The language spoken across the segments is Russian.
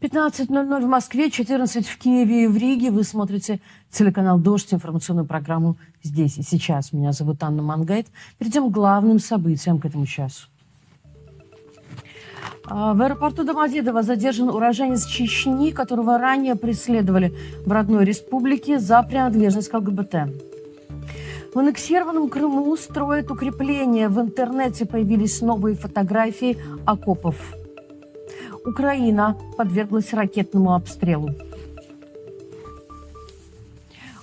15.00 в Москве, 14 в Киеве и в Риге. Вы смотрите телеканал «Дождь», информационную программу «Здесь и сейчас». Меня зовут Анна Мангайт. Перейдем к главным событиям к этому часу. А, в аэропорту Домодедово задержан уроженец Чечни, которого ранее преследовали в родной республике за принадлежность к ЛГБТ. В аннексированном Крыму строят укрепления. В интернете появились новые фотографии окопов. Украина подверглась ракетному обстрелу.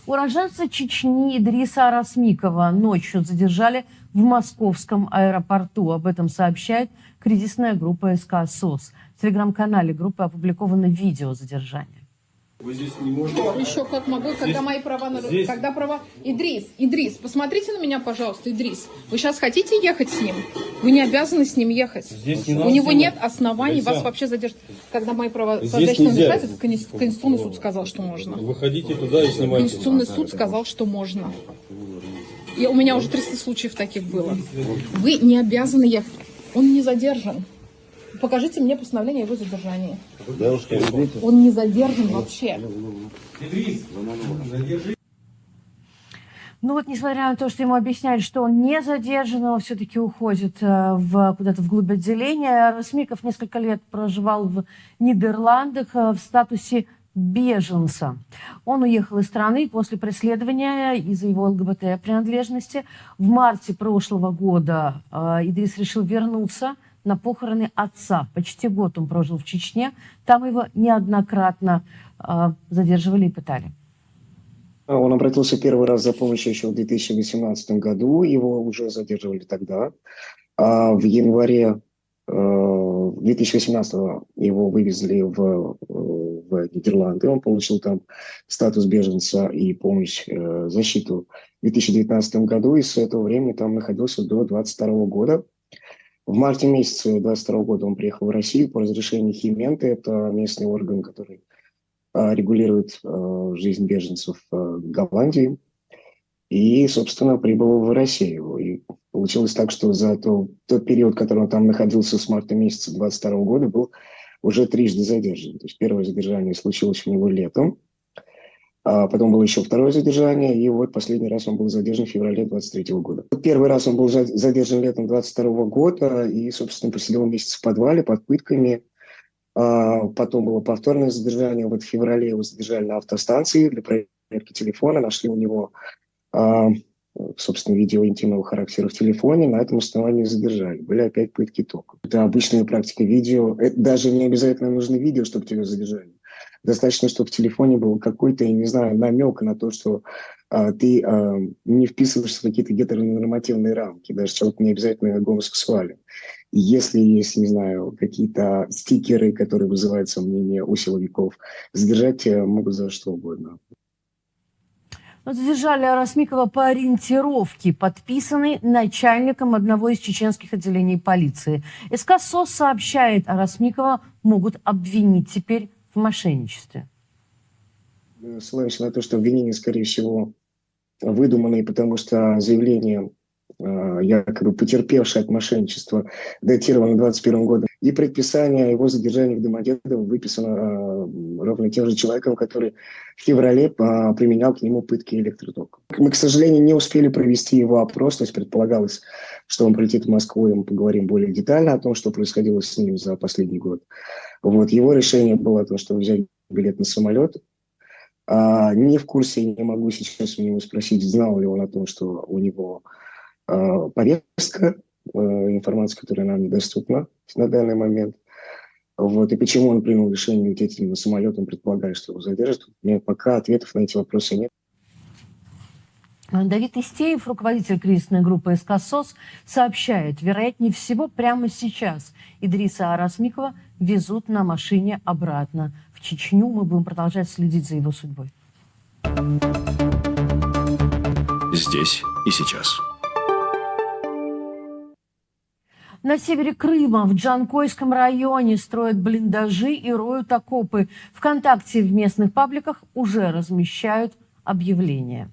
Уроженца Чечни Идриса Арасмикова ночью задержали в московском аэропорту. Об этом сообщает кризисная группа СК СОС. В телеграм-канале группы опубликовано видео задержания. Вы здесь не можете... Еще как могу, когда Здесь- мои права... на- здесь- Когда права... Идрис, Идрис, посмотрите на меня, пожалуйста, Идрис. Вы сейчас хотите ехать с ним? Вы не обязаны с ним ехать. Здесь не У него снимать. нет оснований Нельзя. вас вообще задержать. Когда мои права Здесь задержаны это Конститу- Конституционный суд сказал, что можно. Выходите туда и снимайте. Конституционный суд сказал, что можно. И у меня уже 300 случаев таких было. Вы не обязаны ехать. Он не задержан. Покажите мне постановление о его задержании. Он не задержан вообще. Ну вот, несмотря на то, что ему объясняли, что он не задержан, он все-таки уходит э, в, куда-то вглубь отделения. Расмиков несколько лет проживал в Нидерландах э, в статусе беженца. Он уехал из страны после преследования из-за его ЛГБТ-принадлежности. В марте прошлого года э, Идрис решил вернуться на похороны отца. Почти год он прожил в Чечне. Там его неоднократно э, задерживали и пытали. А, Он обратился первый раз за помощью еще в 2018 году, его уже задерживали тогда. А в январе э, 2018 его вывезли в, э, в Нидерланды, он получил там статус беженца и помощь, э, защиту в 2019 году, и с этого времени там находился до 2022 года. В марте месяце 2022 года он приехал в Россию по разрешению Хименты, это местный орган, который а, регулирует а, жизнь беженцев а, Голландии. И, собственно, прибыл в Россию. И получилось так, что за то- тот период, который он там находился с марта месяца 22 года, был уже трижды задержан. То есть первое задержание случилось у него летом, а потом было еще второе задержание, и вот последний раз он был задержан в феврале 23 года. Первый раз он был за- задержан летом 22 года и, собственно, посидел месяц в подвале под пытками, а, Потом было повторное задержание. Вот в феврале его задержали на автостанции для проверки телефона. Нашли у него, а, собственно, видео интимного характера в телефоне. На этом основании задержали. Были опять пытки током. Это обычная практика видео. Это даже не обязательно нужно видео, чтобы тебя задержали. Достаточно, чтобы в телефоне был какой-то, я не знаю, намек на то, что а, ты а, не вписываешься в какие-то гетеронормативные рамки. Даже человек не обязательно гомосексуален. Если есть, не знаю, какие-то стикеры, которые вызывают сомнения у силовиков, задержать тебя могут за что угодно. Ну, Задержали Арасмикова по ориентировке, подписанной начальником одного из чеченских отделений полиции. СК сообщает, Арасмикова могут обвинить теперь в мошенничестве. Ссылаемся на то, что обвинения, скорее всего, выдуманные, потому что заявление якобы потерпевшее от мошенничества датировано 21 годом. И предписание его задержании в Домодедово выписано э, ровно тем же человеком, который в феврале э, применял к нему пытки электротоком. Мы, к сожалению, не успели провести его опрос, то есть предполагалось, что он прилетит в Москву, и мы поговорим более детально о том, что происходило с ним за последний год. Вот его решение было то, что взять билет на самолет, а, не в курсе, не могу сейчас у него спросить, знал ли он о том, что у него а, повестка, а, информация, которая нам недоступна на данный момент. Вот, и почему он принял решение лететь на самолетом, предполагая, что его задержат. У меня пока ответов на эти вопросы нет. Давид Истеев, руководитель кризисной группы СК СОС, сообщает, вероятнее всего, прямо сейчас Идриса Арасмикова везут на машине обратно в Чечню. Мы будем продолжать следить за его судьбой. Здесь и сейчас. На севере Крыма, в Джанкойском районе, строят блиндажи и роют окопы. ВКонтакте в местных пабликах уже размещают объявления.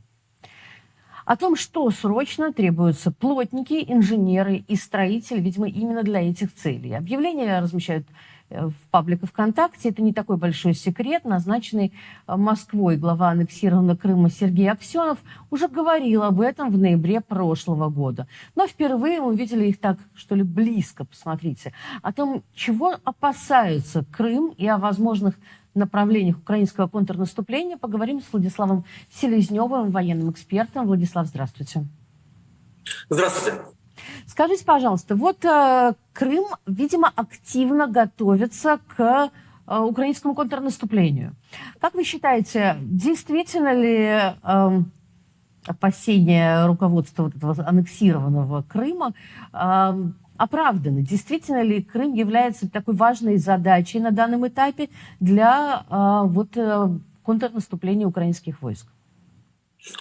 О том, что срочно требуются плотники, инженеры и строители, видимо, именно для этих целей. Объявления размещают в паблике ВКонтакте. Это не такой большой секрет. Назначенный э, Москвой глава аннексированного Крыма Сергей Аксенов уже говорил об этом в ноябре прошлого года. Но впервые мы увидели их так, что ли, близко, посмотрите. О том, чего опасаются Крым и о возможных направлениях украинского контрнаступления, поговорим с Владиславом Селезневым, военным экспертом. Владислав, здравствуйте. Здравствуйте. Скажите, пожалуйста, вот э, Крым, видимо, активно готовится к э, украинскому контрнаступлению. Как вы считаете, действительно ли э, опасения руководства вот этого аннексированного Крыма э, оправданы? Действительно ли Крым является такой важной задачей на данном этапе для э, вот, э, контрнаступления украинских войск?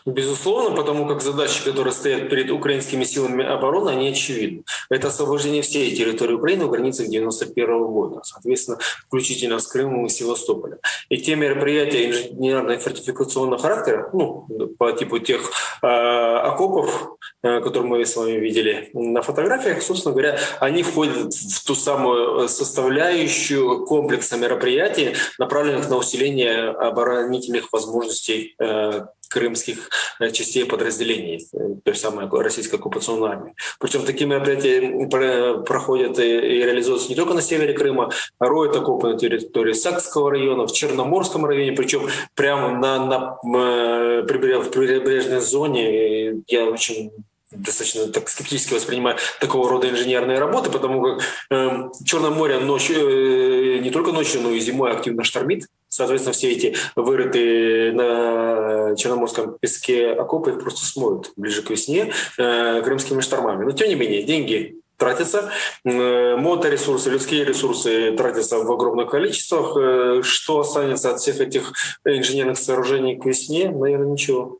Безусловно, потому как задачи, которые стоят перед украинскими силами обороны, они очевидны. Это освобождение всей территории Украины в границах 91 года, соответственно, включительно с Крымом и Севастополя. И те мероприятия инженерно-фортификационного характера, ну, по типу тех э, окопов, э, которые мы с вами видели на фотографиях, собственно говоря, они входят в ту самую составляющую комплекса мероприятий, направленных на усиление оборонительных возможностей э, крымских э, частей подразделений э, той самой российской оккупационной армии. Причем такие мероприятия проходят и реализуются не только на севере Крыма, а роют окопы на территории Сакского района, в Черноморском районе, причем прямо на, на, э, прибрежной зоне. Я очень достаточно так скептически воспринимаю такого рода инженерные работы, потому как э, Черное море ночью, э, не только ночью, но и зимой активно штормит. Соответственно, все эти вырытые на Черноморском песке окопы их просто смоют ближе к весне э, крымскими штормами. Но тем не менее, деньги тратятся, э, моторесурсы, людские ресурсы тратятся в огромных количествах. Э, что останется от всех этих инженерных сооружений к весне? Наверное, ничего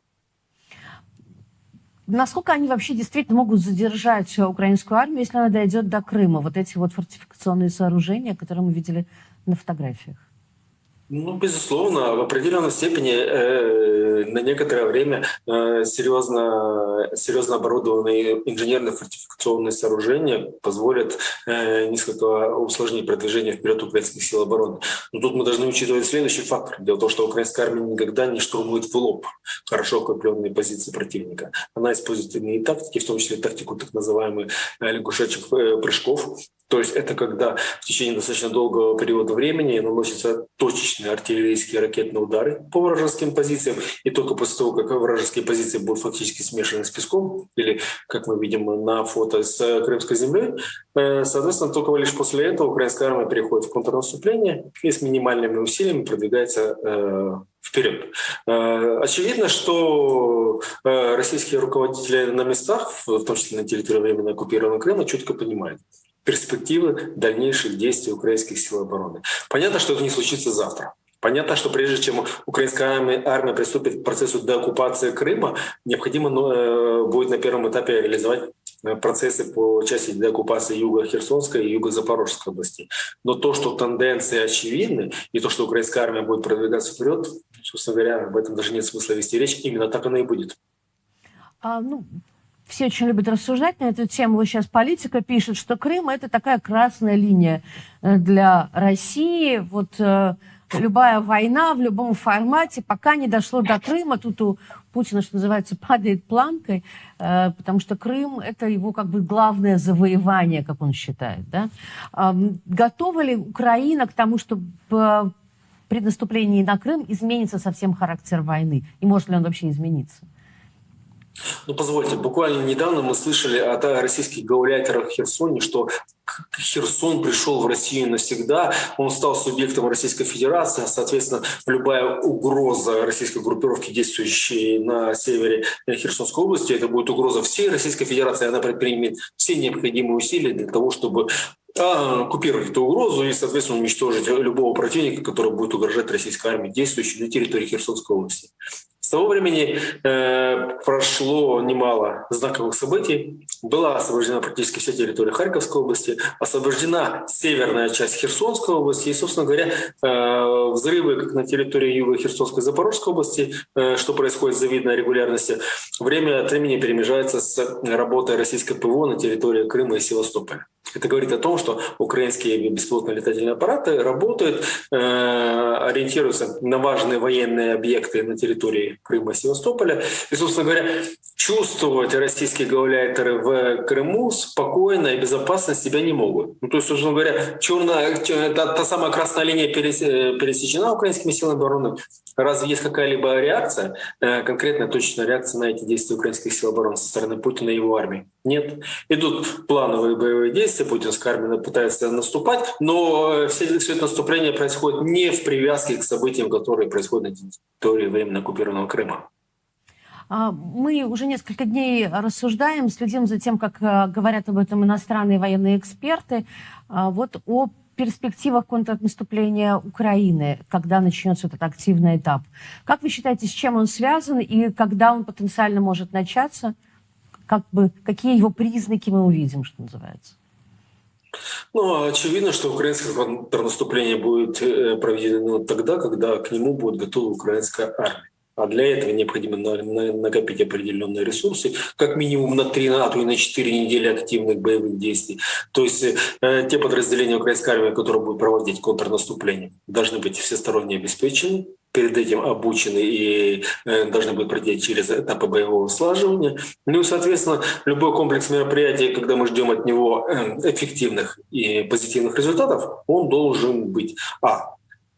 насколько они вообще действительно могут задержать украинскую армию, если она дойдет до Крыма? Вот эти вот фортификационные сооружения, которые мы видели на фотографиях. Ну, безусловно, в определенной степени э, на некоторое время э, серьезно, серьезно оборудованные инженерно-фортификационные сооружения позволят э, несколько усложнить продвижение вперед украинских сил обороны. Но тут мы должны учитывать следующий фактор. Дело в том, что украинская армия никогда не штурмует в лоб хорошо укрепленные позиции противника. Она использует иные тактики, в том числе тактику так называемых э, лягушачьих э, прыжков, то есть это когда в течение достаточно долгого периода времени наносятся точечные артиллерийские ракетные удары по вражеским позициям, и только после того, как вражеские позиции будут фактически смешаны с песком, или, как мы видим на фото с Крымской земли, э, соответственно, только лишь после этого украинская армия переходит в контрнаступление и с минимальными усилиями продвигается э, вперед. Э, очевидно, что российские руководители на местах, в том числе на территории временно оккупированного Крыма, четко понимают, перспективы дальнейших действий украинских сил обороны. Понятно, что это не случится завтра. Понятно, что прежде чем украинская армия, приступит к процессу деоккупации Крыма, необходимо ну, э, будет на первом этапе реализовать э, процессы по части деоккупации юга Херсонской и юга Запорожской области. Но то, что тенденции очевидны, и то, что украинская армия будет продвигаться вперед, собственно говоря, об этом даже нет смысла вести речь. Именно так оно и будет. А, ну, все очень любят рассуждать на эту тему. Вот сейчас политика пишет, что Крым это такая красная линия э, для России. Вот э, любая война в любом формате, пока не дошло до Крыма, тут у Путина, что называется, падает планкой, э, потому что Крым это его как бы главное завоевание, как он считает. Да? Э, готова ли Украина к тому, чтобы при наступлении на Крым изменится совсем характер войны? И может ли он вообще измениться? Ну, позвольте, буквально недавно мы слышали от российских гауляйтеров Херсоне, что Херсон пришел в Россию навсегда, он стал субъектом Российской Федерации, а, соответственно, любая угроза российской группировки, действующей на севере Херсонской области, это будет угроза всей Российской Федерации, она предпримет все необходимые усилия для того, чтобы а, купировать эту угрозу и, соответственно, уничтожить любого противника, который будет угрожать российской армии, действующей на территории Херсонской области. Того времени э, прошло немало знаковых событий. Была освобождена практически вся территория Харьковской области, освобождена северная часть Херсонской области. И, собственно говоря, э, взрывы как на территории Юга Херсонской и Запорожской области, э, что происходит с завидной регулярностью, время от времени перемежается с работой российской ПВО на территории Крыма и Севастополя. Это говорит о том, что украинские беспилотные летательные аппараты работают, э, ориентируются на важные военные объекты на территории Крыма и Севастополя. И, собственно говоря, чувствовать российские гауляйтеры в Крыму спокойно и безопасно себя не могут. Ну, то есть, собственно говоря, черная, та, та самая красная линия э, пересечена украинскими силами обороны. Разве есть какая-либо реакция, э, конкретная точная реакция на эти действия украинских сил обороны со стороны Путина и его армии? Нет. Идут плановые боевые действия, путинская армия пытается наступать, но э, все, все это наступление происходит не в привязке к событиям, которые происходят на территории временно оккупированного Крыма. А, Мы уже несколько дней рассуждаем, следим за тем, как э, говорят об этом иностранные военные эксперты. А, Вот о перспективах контрнаступления Украины, когда начнется этот активный этап. Как вы считаете, с чем он связан и когда он потенциально может начаться? Как бы, какие его признаки мы увидим, что называется? Ну, очевидно, что украинское контрнаступление будет э, проведено тогда, когда к нему будет готова украинская армия. А для этого необходимо на- на- накопить определенные ресурсы, как минимум на 3, а то и на 4 недели активных боевых действий. То есть э, те подразделения украинской армии, которые будут проводить контрнаступление, должны быть всесторонне обеспечены, перед этим обучены и э, должны быть пройти через этапы боевого слаживания. Ну и, соответственно, любой комплекс мероприятий, когда мы ждем от него э, эффективных и позитивных результатов, он должен быть а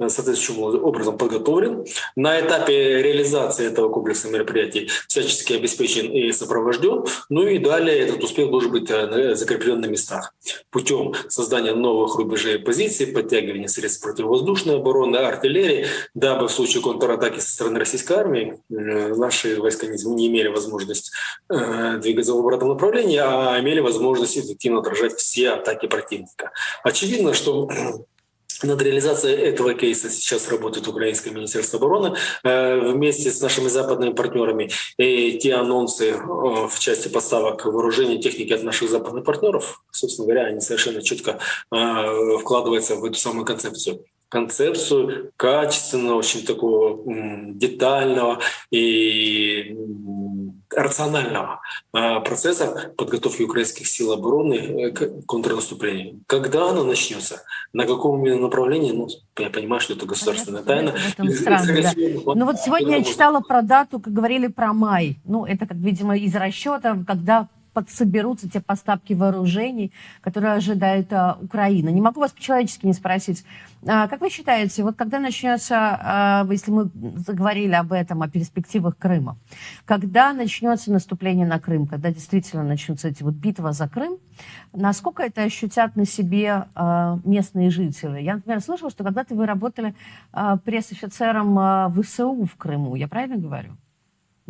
соответствующим образом подготовлен. На этапе реализации этого комплекса мероприятий всячески обеспечен и сопровожден. Ну и далее этот успех должен быть э, закреплен на местах путем создания новых рубежей позиций, подтягивания средств противовоздушной обороны, артиллерии, дабы в случае контратаки со стороны российской армии э, наши войска не имели возможность э, двигаться в обратном направлении, а имели возможность эффективно отражать все атаки противника. Очевидно, что над реализацией этого кейса сейчас работает Украинское Министерство обороны э, вместе с нашими западными партнерами. И те анонсы э, в части поставок вооружений техники от наших западных партнеров, собственно говоря, они совершенно четко э, вкладываются в эту самую концепцию концепцию качественного, очень такого детального и рационального э, процесса подготовки украинских сил обороны э, к контрнаступлению. Когда оно начнется, на каком именно направлении, ну, я понимаю, что это государственная тайна. В странно, да. Ну вот сегодня я читала про дату, как говорили про май. Ну, это, как, видимо, из расчета, когда подсоберутся те поставки вооружений, которые ожидает а, Украина. Не могу вас по-человечески не спросить. А, как вы считаете, вот когда начнется, а, если мы заговорили об этом, о перспективах Крыма, когда начнется наступление на Крым, когда действительно начнутся эти вот битвы за Крым, насколько это ощутят на себе а, местные жители? Я, например, слышала, что когда-то вы работали а, пресс-офицером а, ВСУ в Крыму. Я правильно говорю?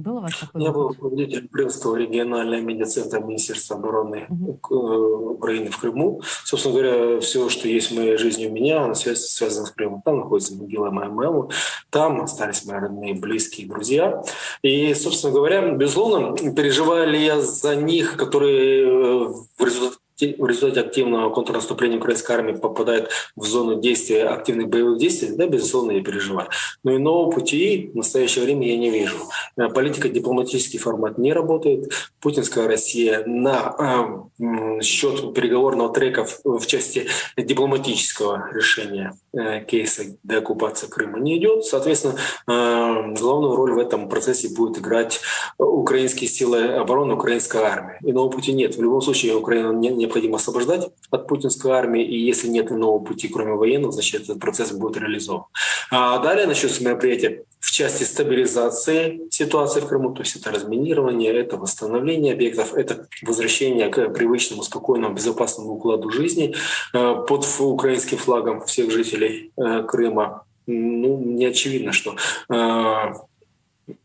Было у вас такое? Я был руководителем Крымского регионального медиацентра Министерства обороны э, Украины в Крыму. Собственно говоря, все, что есть в моей жизни у меня, оно связано, связано с Крымом. Там находится могила моей мамы, там остались мои родные, близкие, друзья. И, собственно говоря, безусловно, переживаю ли я за них, которые э, в результате в результате активного контрнаступления украинской армии попадает в зону действия активных боевых действий, да, безусловно, я переживаю. Но иного пути в настоящее время я не вижу. Э, Политика дипломатический формат не работает. Путинская Россия на э, счет переговорного трека в, в части дипломатического решения кейса деоккупации Крыма не идет. Соответственно, э, главную роль в этом процессе будет играть украинские силы обороны, украинская армия. Иного пути нет. В любом случае Украину не- необходимо освобождать от путинской армии, и если нет иного пути, кроме военного, значит этот процесс будет реализован. А далее начнется мероприятие в части стабилизации ситуации в Крыму, то есть это разминирование, это восстановление объектов, это возвращение к привычному, спокойному, безопасному укладу жизни э, под украинским флагом всех жителей э, Крыма. Ну, не очевидно, что э,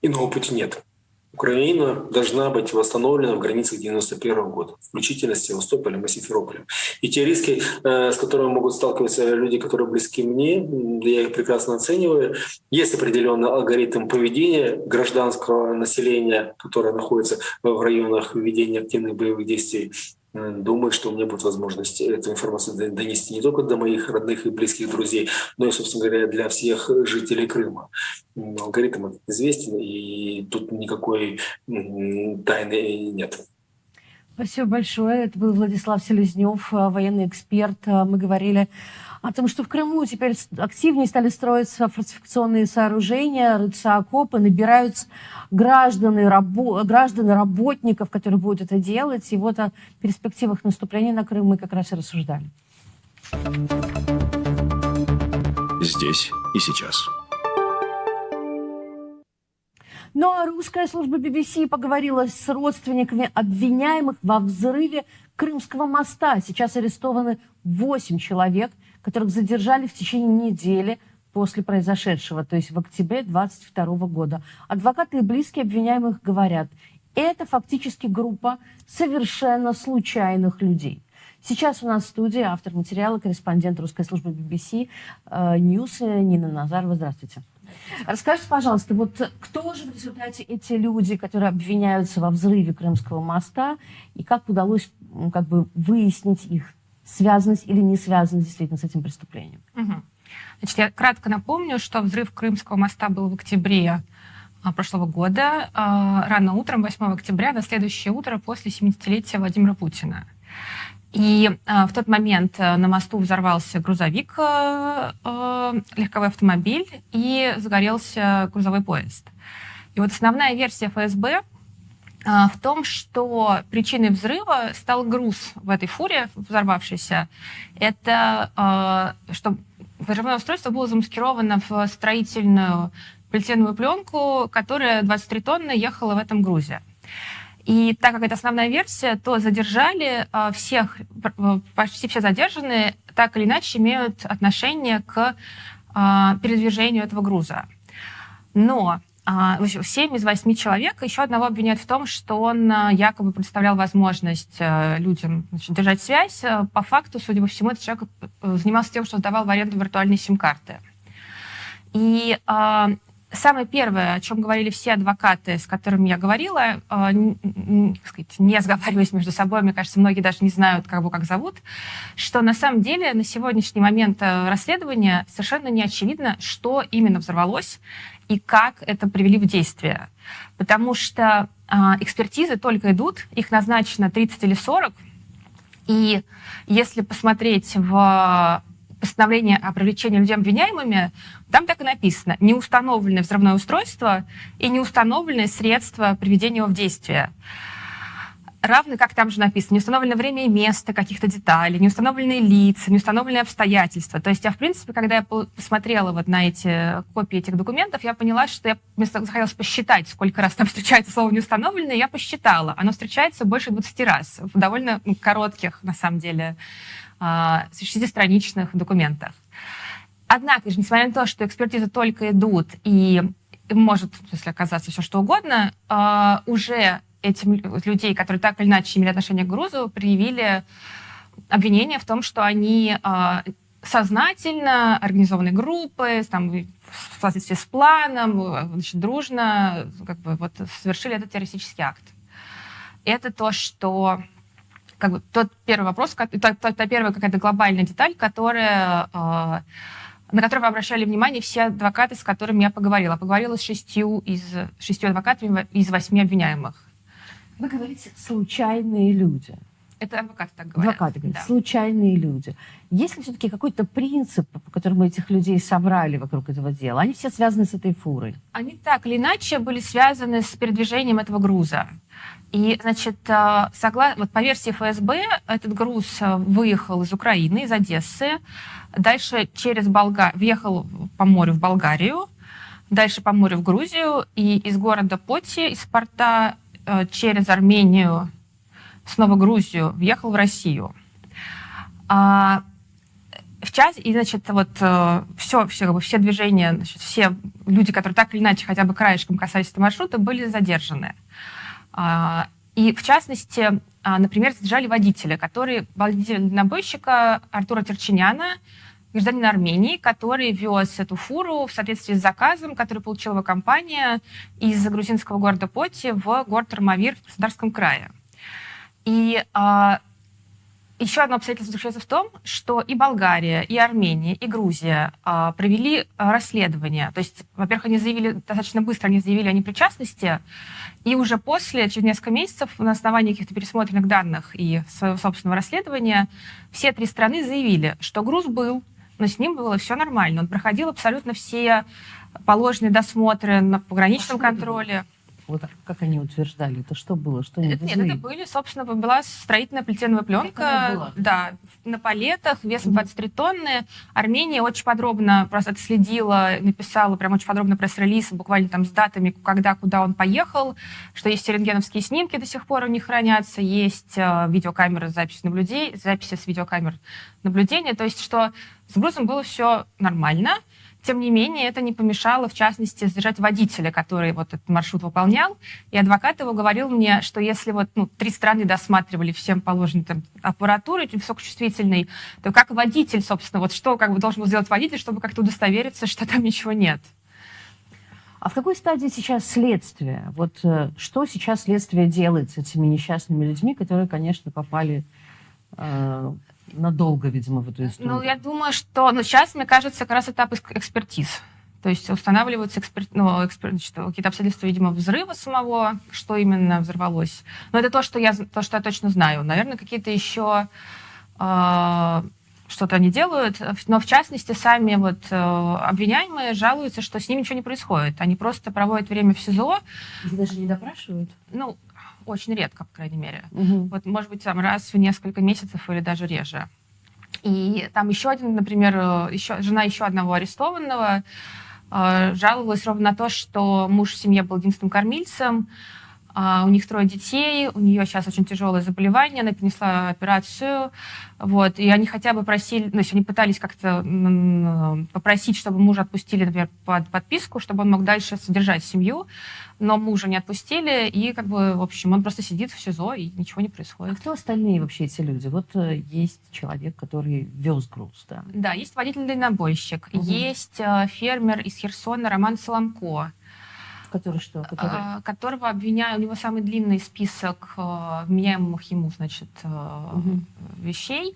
иного пути нет. Украина должна быть восстановлена в границах 91 года, включительно с Севастополем и Симферополем. И те риски, э, с которыми могут сталкиваться люди, которые близки мне, я их прекрасно оцениваю. Есть определенный алгоритм поведения гражданского населения, которое находится в районах ведения активных боевых действий. Думаю, что у меня будет возможность эту информацию донести не только до моих родных и близких друзей, но и, собственно говоря, для всех жителей Крыма. Алгоритм известен, и тут никакой тайны нет. Спасибо большое. Это был Владислав Селезнев, э, военный эксперт. Э, Мы говорили о том, что в Крыму теперь активнее стали строиться фортификационные сооружения, рыться окопы, набираются граждане, рабо- граждане работников, которые будут это делать. И вот о перспективах наступления на Крым мы как раз и рассуждали. Здесь и сейчас. Ну а русская служба BBC поговорила с родственниками обвиняемых во взрыве Крымского моста. Сейчас арестованы 8 человек, которых задержали в течение недели после произошедшего, то есть в октябре 22 года. Адвокаты и близкие обвиняемых говорят, это фактически группа совершенно случайных людей. Сейчас у нас в студии автор материала, корреспондент русской службы BBC э, News э, Нина Назарова. Здравствуйте. Расскажите, пожалуйста, вот кто же в результате эти люди, которые обвиняются во взрыве Крымского моста, и как удалось как бы выяснить их связанность или не связанность действительно с этим преступлением? Мгм. Значит, я кратко напомню, что взрыв Крымского моста был в октябре а, прошлого года, а, рано утром, 8 октября, на следующее утро после 70-летия Владимира Путина. И а, в тот момент а, на мосту взорвался грузовик, а, а, легковой автомобиль, и загорелся грузовой поезд. И вот основная версия ФСБ в том, что причиной взрыва стал груз в этой фуре, взорвавшийся. Это а, что взрывное устройство было замаскировано в строительную полиэтиленовую пленку, которая 23 тонны ехала в этом грузе. И так как это основная версия, то задержали а, всех, почти все задержанные так или иначе имеют отношение к а, передвижению этого груза. Но а, в общем, семь из восьми человек еще одного обвиняют в том, что он а, якобы представлял возможность а, людям значит, держать связь. А, По факту, судя по всему, этот человек э, занимался тем, что сдавал в аренду виртуальные сим-карты. И а, самое первое, о чем говорили все адвокаты, с которыми я говорила, а, н- н- так сказать, не сговариваясь между собой, мне кажется, многие даже не знают, кого как зовут, что на самом деле на сегодняшний момент э, расследования совершенно не очевидно, что именно взорвалось и как это привели в действие. Потому что а, экспертизы только идут, их назначено 30 или 40, и если посмотреть в постановление о привлечении людей обвиняемыми, там так и написано «неустановленное взрывное устройство и неустановленное средство приведения его в действие». Равно, как там же написано, неустановленное время и место каких-то деталей, неустановленные лица, неустановленные обстоятельства. То есть я, в принципе, когда я по- посмотрела вот на эти копии этих документов, я поняла, что я мне захотелось посчитать, сколько раз там встречается слово «неустановленное», я посчитала. Оно встречается больше 20 раз в довольно ну, коротких, на самом деле, а, 60-страничных документах. Однако же, несмотря на то, что экспертизы только идут, и может, если оказаться все что угодно, а, уже этим лю- людей, которые так или иначе имели отношение к грузу, предъявили обвинение в том, что они а, сознательно организованной группы, там, в соответствии с планом, э, значит, дружно как бы, вот, совершили этот террористический акт. Это то, что как бы тот первый вопрос, та, та- та первая какая-то глобальная деталь, которая, э, на которую вы обращали внимание все адвокаты, с которыми я поговорила. Поговорила с шестью из шестью адвокатами из восьми обвиняемых. Вы говорите «случайные люди». Это адвокаты так говорят. Адвокаты говорят Да. «случайные люди». Есть ли все-таки какой-то принцип, по которому этих людей собрали вокруг этого дела? Они все связаны с этой фурой. Они так или иначе были связаны с передвижением этого груза. И, значит, э, согла... вот по версии ФСБ, этот груз э, выехал из Украины, из Одессы, дальше через Болга... въехал по морю в Болгарию, дальше по морю в Грузию, и из города Поти, из порта через Армению, снова Грузию, въехал в Россию. А, в час, и, значит, вот все, все, как бы, все движения, значит, все люди, которые так или иначе хотя бы краешком касались этого маршрута, были задержаны. А, И, в частности, а, например, задержали водителя, который, водитель дальнобойщика Артура Терчиняна, гражданин Армении, который вез эту фуру в соответствии с заказом, который получила его компания из грузинского города Поти в город Армавир в Краснодарском крае. И а, Еще одно обстоятельство заключается в том, что и Болгария, и Армения, и Грузия а, провели расследование. То есть, во-первых, они заявили, достаточно быстро они заявили о непричастности, и уже после, через несколько месяцев, на основании каких-то пересмотренных данных и своего собственного расследования, все три страны заявили, что груз был, но с ним было все нормально. Он проходил абсолютно все положенные досмотры на пограничном контроле. Вот как они утверждали? Это что было? Что они Это, нет, это были, собственно, была строительная она пленка, да, на палетах, весом Мгм. 23 тонны. Армения очень подробно просто отследила, написала прям очень подробно пресс-релиз, буквально там с датами, когда, куда он поехал, что есть рентгеновские снимки до сих пор у них хранятся, есть э, видеокамеры с записью наблюдений, записи с видеокамер наблюдения, то есть что с грузом было все нормально, тем не менее, это не помешало, в частности, задержать водителя, который вот этот маршрут выполнял. И адвокат его говорил мне, что если вот ну, три страны досматривали всем положенной там, аппаратурой, высокочувствительной, то как водитель, собственно, вот что как бы должен был сделать водитель, чтобы как-то удостовериться, что там ничего нет? А в какой стадии сейчас следствие? Вот э, что сейчас следствие делает с этими несчастными людьми, которые, конечно, попали э, надолго, видимо, в эту историю? Ну, я думаю, что ну, сейчас, мне кажется, как раз этап экс- экспертиз. То есть устанавливаются экспер- ну, экспер- какие-то обстоятельства, видимо, взрыва самого, что именно взорвалось. Но это то, что я, то, что я точно знаю. Наверное, какие-то еще э, что-то они делают. Но, в частности, сами вот э, обвиняемые жалуются, что с ними ничего не происходит. Они просто проводят время в СИЗО, Их даже не допрашивают? ну, очень редко, по крайней мере. Мгм. Вот, может быть, там раз в несколько месяцев или даже реже. И там еще один, например, э, еще, жена еще одного арестованного э, жаловалась ровно на то, что муж в семье был единственным кормильцем, у них трое детей, у нее сейчас очень тяжелое заболевание, она перенесла операцию, вот, и они хотя бы просили, ну, то есть они пытались как-то м, попросить, чтобы мужа отпустили, например, под подписку, чтобы он мог дальше содержать семью, но мужа не отпустили, и как бы, в общем, он просто сидит в СИЗО, и ничего не А происходит. кто остальные вообще эти люди? Вот э, есть человек, который вез груз, да? Да, есть водитель-дальнобойщик, Мгм. есть э, фермер из Херсона Роман Соломко, Который что? Который... а, которого обвиняют, у него самый длинный список э, вменяемых ему, значит, Мгм. вещей.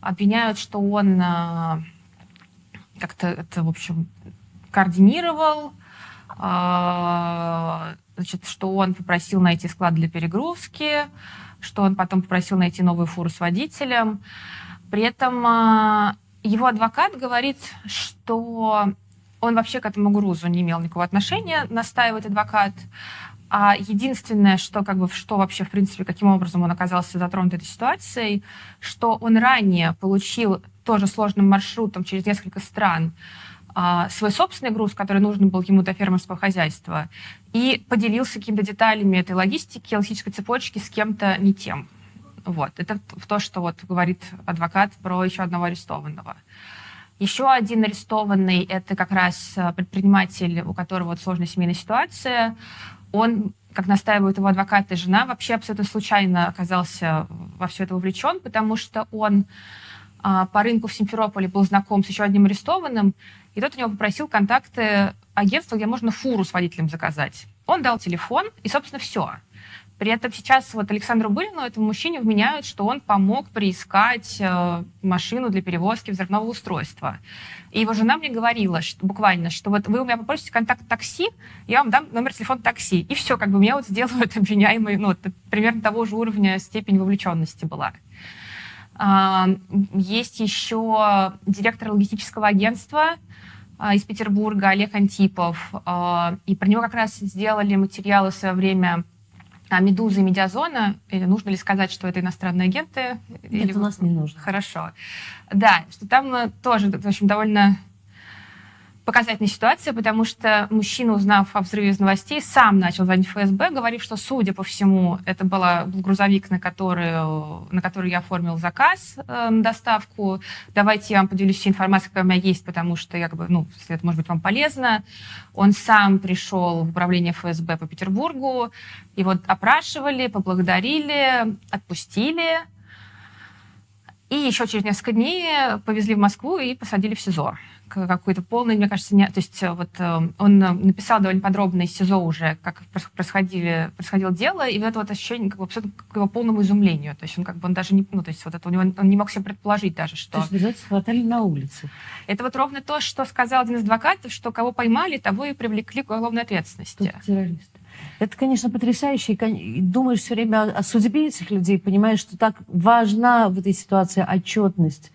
Обвиняют, что он э, как-то это, в общем, координировал, а, значит, что он попросил найти склад для перегрузки, что он потом попросил найти новую фуру с водителем. При этом а, его адвокат говорит, что он вообще к этому грузу не имел никакого отношения, настаивает адвокат. А единственное, что, как бы, что вообще, в принципе, каким образом он оказался затронут этой ситуацией, что он ранее получил тоже сложным маршрутом через несколько стран а, свой собственный груз, который нужен был ему для фермерского хозяйства, и поделился какими-то деталями этой логистики, логистической цепочки с кем-то не тем. Вот. Это то, что вот говорит адвокат про еще одного арестованного. Еще один арестованный – это как раз э, предприниматель, у которого вот сложная семейная ситуация. Он, как настаивают его адвокат и жена, вообще абсолютно случайно оказался во все это вовлечен, потому что он а, по рынку в Симферополе был знаком с еще одним арестованным, и тот у него попросил контакты агентства, где можно фуру с водителем заказать. Он дал телефон, и, собственно, все. При этом сейчас вот Александру Былину, этому мужчине, вменяют, что он помог приискать э, машину для перевозки взрывного устройства. И его жена мне говорила, что, буквально, что вот вы у меня попросите контакт такси, я вам дам номер телефона такси. И все, как бы меня вот сделают обвиняемый, ну, вот, примерно того же уровня степень вовлеченности была. А, Есть еще директор логистического агентства а, из Петербурга Олег Антипов. А, И про него как раз сделали материалы в свое время а, «Медуза» и «Медиазона». Или нужно ли сказать, что это иностранные агенты? Или Нет, у нас не нужно. Хорошо. Да, что там э, тоже, в общем, довольно показательная ситуация, потому что мужчина, узнав о взрыве из новостей, сам начал звонить в ФСБ, говорив, что, судя по всему, это был грузовик, на который, на который я оформил заказ э, на доставку. Давайте я вам поделюсь всей информацией, какая у меня есть, потому что, я, как бы, ну, если это может быть вам полезно. Он сам пришел в управление ФСБ по Петербургу, его опрашивали, поблагодарили, отпустили. И еще через несколько дней повезли в Москву и посадили в СИЗО. Какой-то полный, мне кажется, не, то есть э, вот э, он э, написал довольно подробно из СИЗО уже, как происходили, происходило дело, и вот это вот ощущение как бы к его полному изумлению. То есть он как бы он даже не, ну, то есть вот это у него он не мог себе предположить даже, То что есть, называется, хватали на улице. это вот ровно то, что сказал один из адвокатов, что кого поймали, того и привлекли к уголовной ответственности. Тут террористы. Это, конечно, потрясающе. И думаешь все время о, о судьбе этих людей, понимаешь, что так важна в этой ситуации отчетность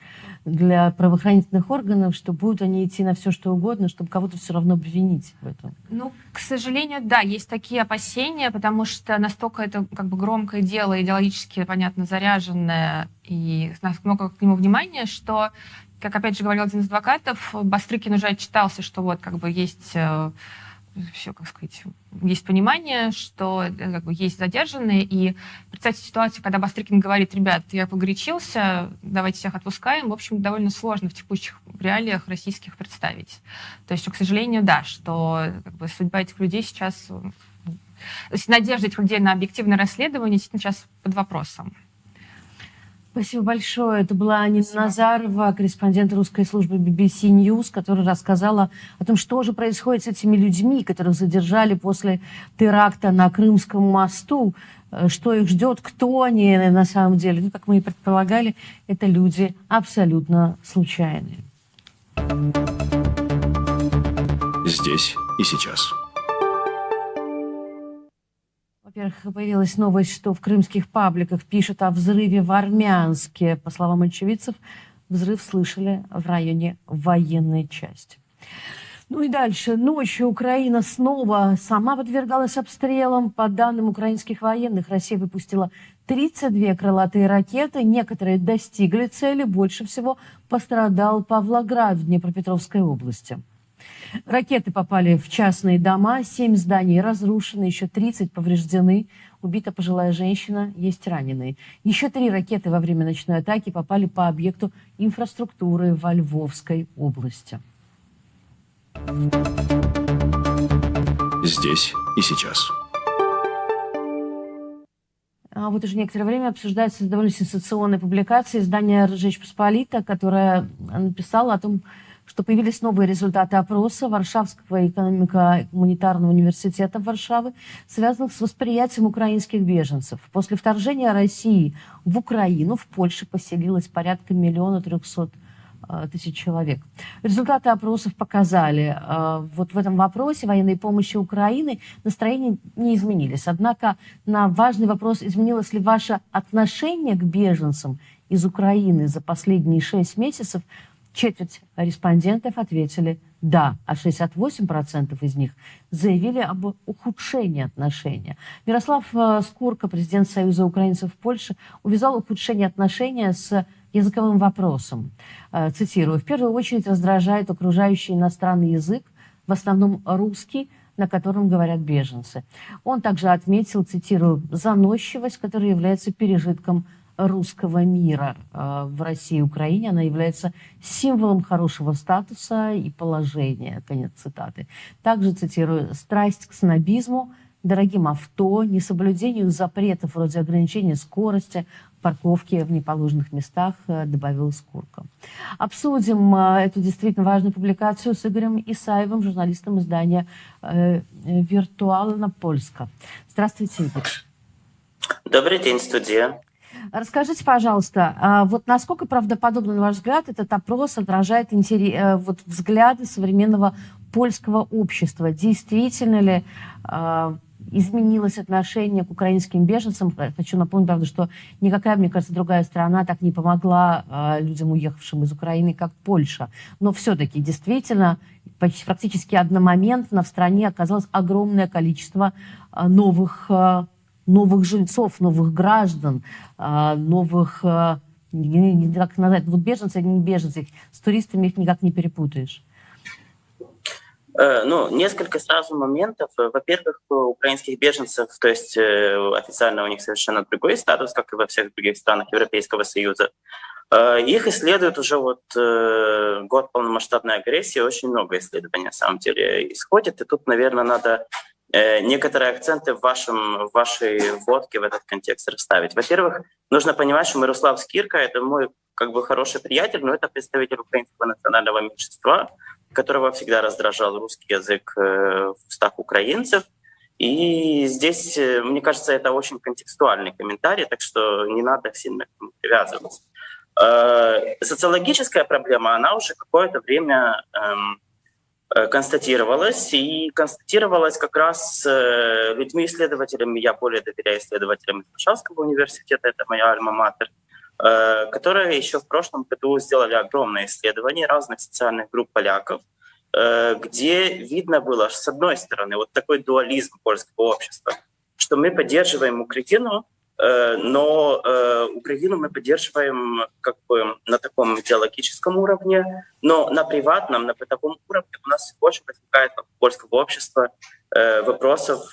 для правоохранительных органов, что будут они идти на все, что угодно, чтобы кого-то все равно обвинить в этом. Ну, к сожалению, да, есть такие опасения, потому что настолько это как бы громкое дело, идеологически, понятно, заряженное, и много к нему внимания, что, как опять же говорил один из адвокатов, Бастрыкин уже отчитался, что вот как бы есть все, как сказать, есть понимание, что э, как бы, есть задержанные, и представьте ситуацию, когда Бастрыкин говорит, ребят, я погорячился, давайте всех отпускаем, в общем, довольно сложно в текущих реалиях российских представить. То есть, к сожалению, да, что как бы, судьба этих людей сейчас... То есть надежда этих людей на объективное расследование сейчас под вопросом. Спасибо большое. Это была Нина Назарова, корреспондент русской службы BBC News, которая рассказала о том, что же происходит с этими людьми, которых задержали после теракта на Крымском мосту, э, что их ждет, кто они на самом деле. Ну, как мы и предполагали, это люди абсолютно случайные. Здесь и сейчас. Во-первых, появилась новость, что в крымских пабликах пишут о взрыве в Армянске. По словам очевидцев, взрыв слышали в районе военной части. Ну и дальше. Ночью Украина снова сама подвергалась обстрелам. По данным украинских военных, Россия выпустила 32 крылатые ракеты. Некоторые достигли цели. Больше всего пострадал Павлоград в Днепропетровской области. Ракеты попали в частные дома, семь зданий разрушены, еще 30 повреждены. Убита пожилая женщина, есть раненые. Еще три ракеты во время ночной атаки попали по объекту инфраструктуры во Львовской области. Здесь и сейчас. А вот уже некоторое время обсуждается довольно сенсационная публикация издания «Ржечь Посполита», которая написала о том, что появились новые результаты опроса Варшавского экономико-гуманитарного университета Варшавы, связанных с восприятием украинских беженцев. После вторжения России в Украину в Польше поселилось порядка миллиона трехсот э, тысяч человек. Результаты опросов показали, э, вот в этом вопросе военной помощи Украины настроения не изменились. Однако на важный вопрос, изменилось ли ваше отношение к беженцам из Украины за последние шесть месяцев, Четверть респондентов ответили «да», а 68% из них заявили об ухудшении отношения. Мирослав э, Скурка, президент Союза украинцев в Польше, увязал ухудшение отношения с языковым вопросом. Э, Цитирую. «В первую очередь раздражает окружающий иностранный язык, в основном русский, на котором говорят беженцы. Он также отметил, цитирую, «заносчивость, которая является пережитком русского мира э, в России и Украине. Она является символом хорошего статуса и положения. Конец цитаты. Также, цитирую, «страсть к снобизму, дорогим авто, несоблюдению запретов вроде ограничения скорости, парковки в неположенных местах», э, добавил Скурка. Обсудим э, эту действительно важную публикацию с Игорем Исаевым, журналистом издания «Виртуална Польска». Здравствуйте, Игорь. Добрый день, студия. Расскажите, пожалуйста, а вот насколько правдоподобно, на ваш взгляд, этот опрос отражает интерес, э, вот, взгляды современного польского общества? Действительно ли э, изменилось отношение к украинским беженцам? Хочу напомнить, правда, что никакая, мне кажется, другая страна так не помогла э, людям, уехавшим из Украины, как Польша. Но все-таки действительно почти, практически одномоментно в стране оказалось огромное количество э, новых э, новых жильцов, новых граждан, а, новых, а, как назвать, вот беженцы, они не беженцы, с туристами их никак не перепутаешь. Э, Ну, несколько сразу моментов. Э, Во-первых, украинских беженцев, то есть э, официально у них совершенно другой статус, как и во всех других странах Европейского Союза. Их исследуют уже вот год полномасштабной агрессии, очень много исследований на самом деле исходит, и тут, наверное, надо некоторые акценты в, вашем, в вашей водке в этот контекст расставить. Во-первых, нужно понимать, что Мирослав Скирка — это мой как бы хороший приятель, но это представитель украинского национального меньшинства, которого всегда раздражал русский язык э, в устах украинцев. И здесь, э, мне кажется, это очень контекстуальный комментарий, так что не надо сильно к нему привязываться. Э, социологическая проблема, она уже какое-то время эм, э, констатировалась, и констатировалась как раз э, людьми-исследователями, я более доверяю исследователям из Варшавского университета, это моя альма-матер, э, которые еще в прошлом году сделали огромное исследование разных социальных групп поляков, где видно было, с одной стороны, вот такой дуализм польского общества, что мы поддерживаем Украину, но э, Украину мы поддерживаем как бы на таком идеологическом уровне, но на приватном, на бытовом уровне у нас больше возникает у польского общества э, вопросов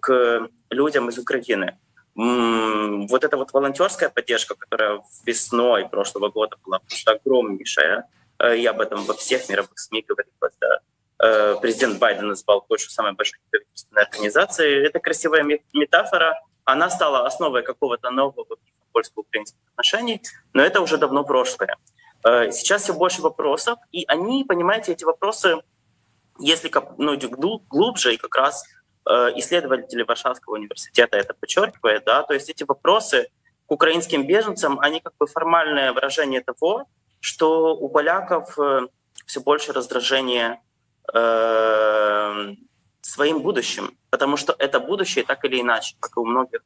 к людям из Украины. Вот эта вот волонтерская поддержка, которая весной прошлого года была просто огромнейшая, я об этом во всех мировых СМИ говорил, когда президент Байден назвал Польшу самой большой правительственной организацией. Это красивая метафора, она стала основой какого-то нового польско-украинских отношений, но это уже давно прошлое. Э, сейчас все больше вопросов, и они, понимаете, эти вопросы, если ну, глубже, и как раз э, исследователи Варшавского университета это подчеркивают, да, то есть эти вопросы к украинским беженцам, они как бы формальное выражение того, что у поляков э, все больше раздражения своим будущим, потому что это будущее так или иначе, как и у многих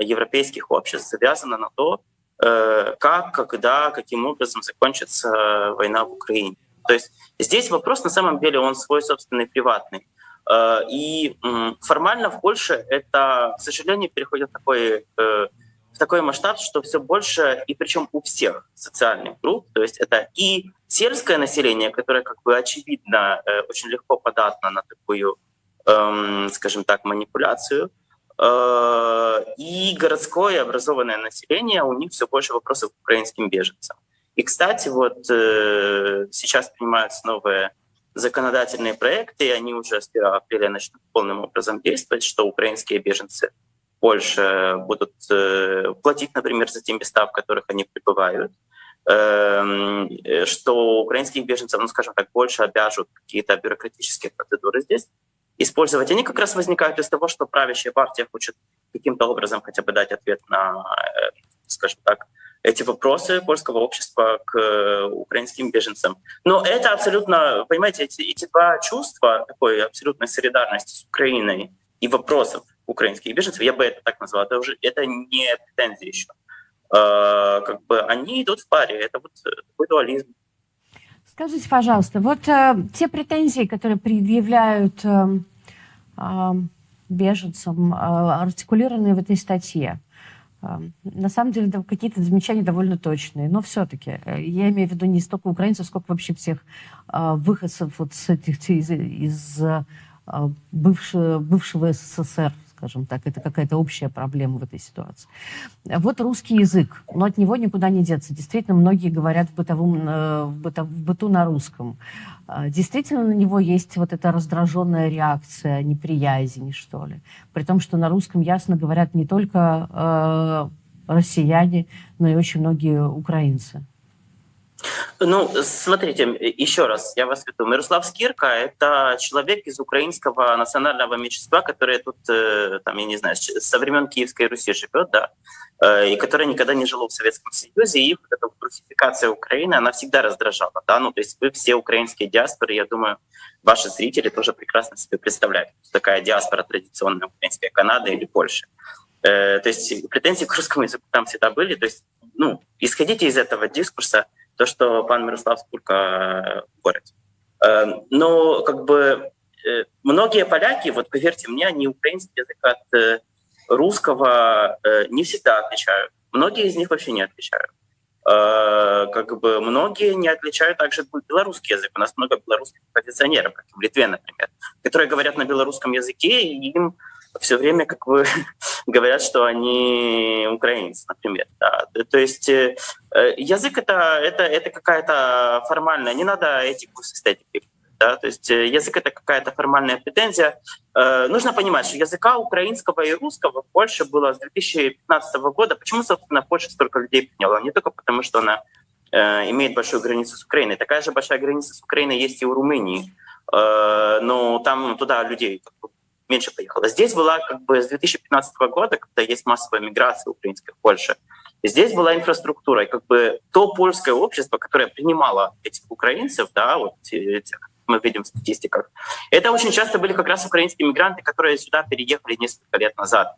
европейских обществ, завязано на то, э, как, когда, каким образом закончится война в Украине. То есть здесь вопрос на самом деле он свой собственный приватный. Э, и формально в Польше это, к сожалению, переходит в такой, э, в такой масштаб, что все больше, и причем у всех социальных групп, то есть это и сельское население, которое как бы очевидно очень легко податно на такую Эм, скажем так, манипуляцию. Э, и городское образованное население, у них все больше вопросов к украинским беженцам. И, кстати, вот э, сейчас принимаются новые законодательные проекты, и они уже с 1 апреля начнут полным образом действовать, что украинские беженцы больше будут э, платить, например, за те места, в которых они пребывают, эм, что украинских беженцев, ну, скажем так, больше обяжут какие-то бюрократические процедуры здесь, использовать, они как раз возникают из того, что правящая партия хочет каким-то образом хотя бы дать ответ на, э, скажем так, эти вопросы польского общества к э, украинским беженцам. Но это абсолютно, понимаете, эти, эти два чувства такой абсолютной солидарности с Украиной и вопросов украинских беженцев, я бы это так назвал, это уже это не претензии еще. Э, как бы они идут в паре, это вот такой дуализм. Скажите, пожалуйста, вот э, те претензии, которые предъявляют э, э, беженцам, э, артикулированные в этой статье, э, на самом деле да, какие-то замечания довольно точные, но все-таки э, я имею в виду не столько украинцев, сколько вообще всех э, выходцев вот с этих из, из э, бывшего, бывшего СССР, скажем так. Это какая-то общая проблема в этой ситуации. Вот русский язык, но от него никуда не деться. Действительно, многие говорят в, бытовом, э, в, быто, в быту на русском. А, действительно, на него есть вот эта раздраженная реакция, неприязнь, что ли. При том, что на русском ясно говорят не только э, россияне, но и очень многие украинцы. Ну, смотрите, еще раз, я вас веду. Мирослав Скирка — это человек из украинского национального меньшинства, который тут, э, там, я не знаю, со времен Киевской Руси живет, да, э, и который никогда не жил в Советском Союзе, и вот эта русификация Украины, она всегда раздражала, да, ну, то есть вы все украинские диаспоры, я думаю, ваши зрители тоже прекрасно себе представляют, такая диаспора традиционная украинская Канада или Польша. Э, то есть претензии к русскому языку там всегда были, то есть, ну, исходите из этого дискурса, то, что пан Мирослав Скурка э, говорит. Эм, но как бы э, многие поляки, вот поверьте мне, они украинский язык от э, русского не всегда отличают. Многие из них вообще не отличают. Как бы многие не отличают также белорусский язык. У нас много белорусских позиционеров, как в Литве, например, которые говорят на белорусском языке, и им все время как бы говорят, что они украинцы, например. Да. То есть э, язык это, это, это какая-то формальная, не надо этику с эстетикой. Да? То есть э, язык это какая-то формальная претензия. Э, нужно понимать, что языка украинского и русского в Польше было с 2015 года. Почему, собственно, Польша столько людей приняла? Не только потому, что она э, имеет большую границу с Украиной. Такая же большая граница с Украиной есть и у Румынии. Э, но там туда людей меньше поехало. Здесь была как бы с 2015 года, когда есть массовая миграция украинская в Польше, здесь была инфраструктура, и как бы то польское общество, которое принимало этих украинцев, да, вот этих, мы видим в статистиках, это очень часто были как раз украинские мигранты, которые сюда переехали несколько лет назад.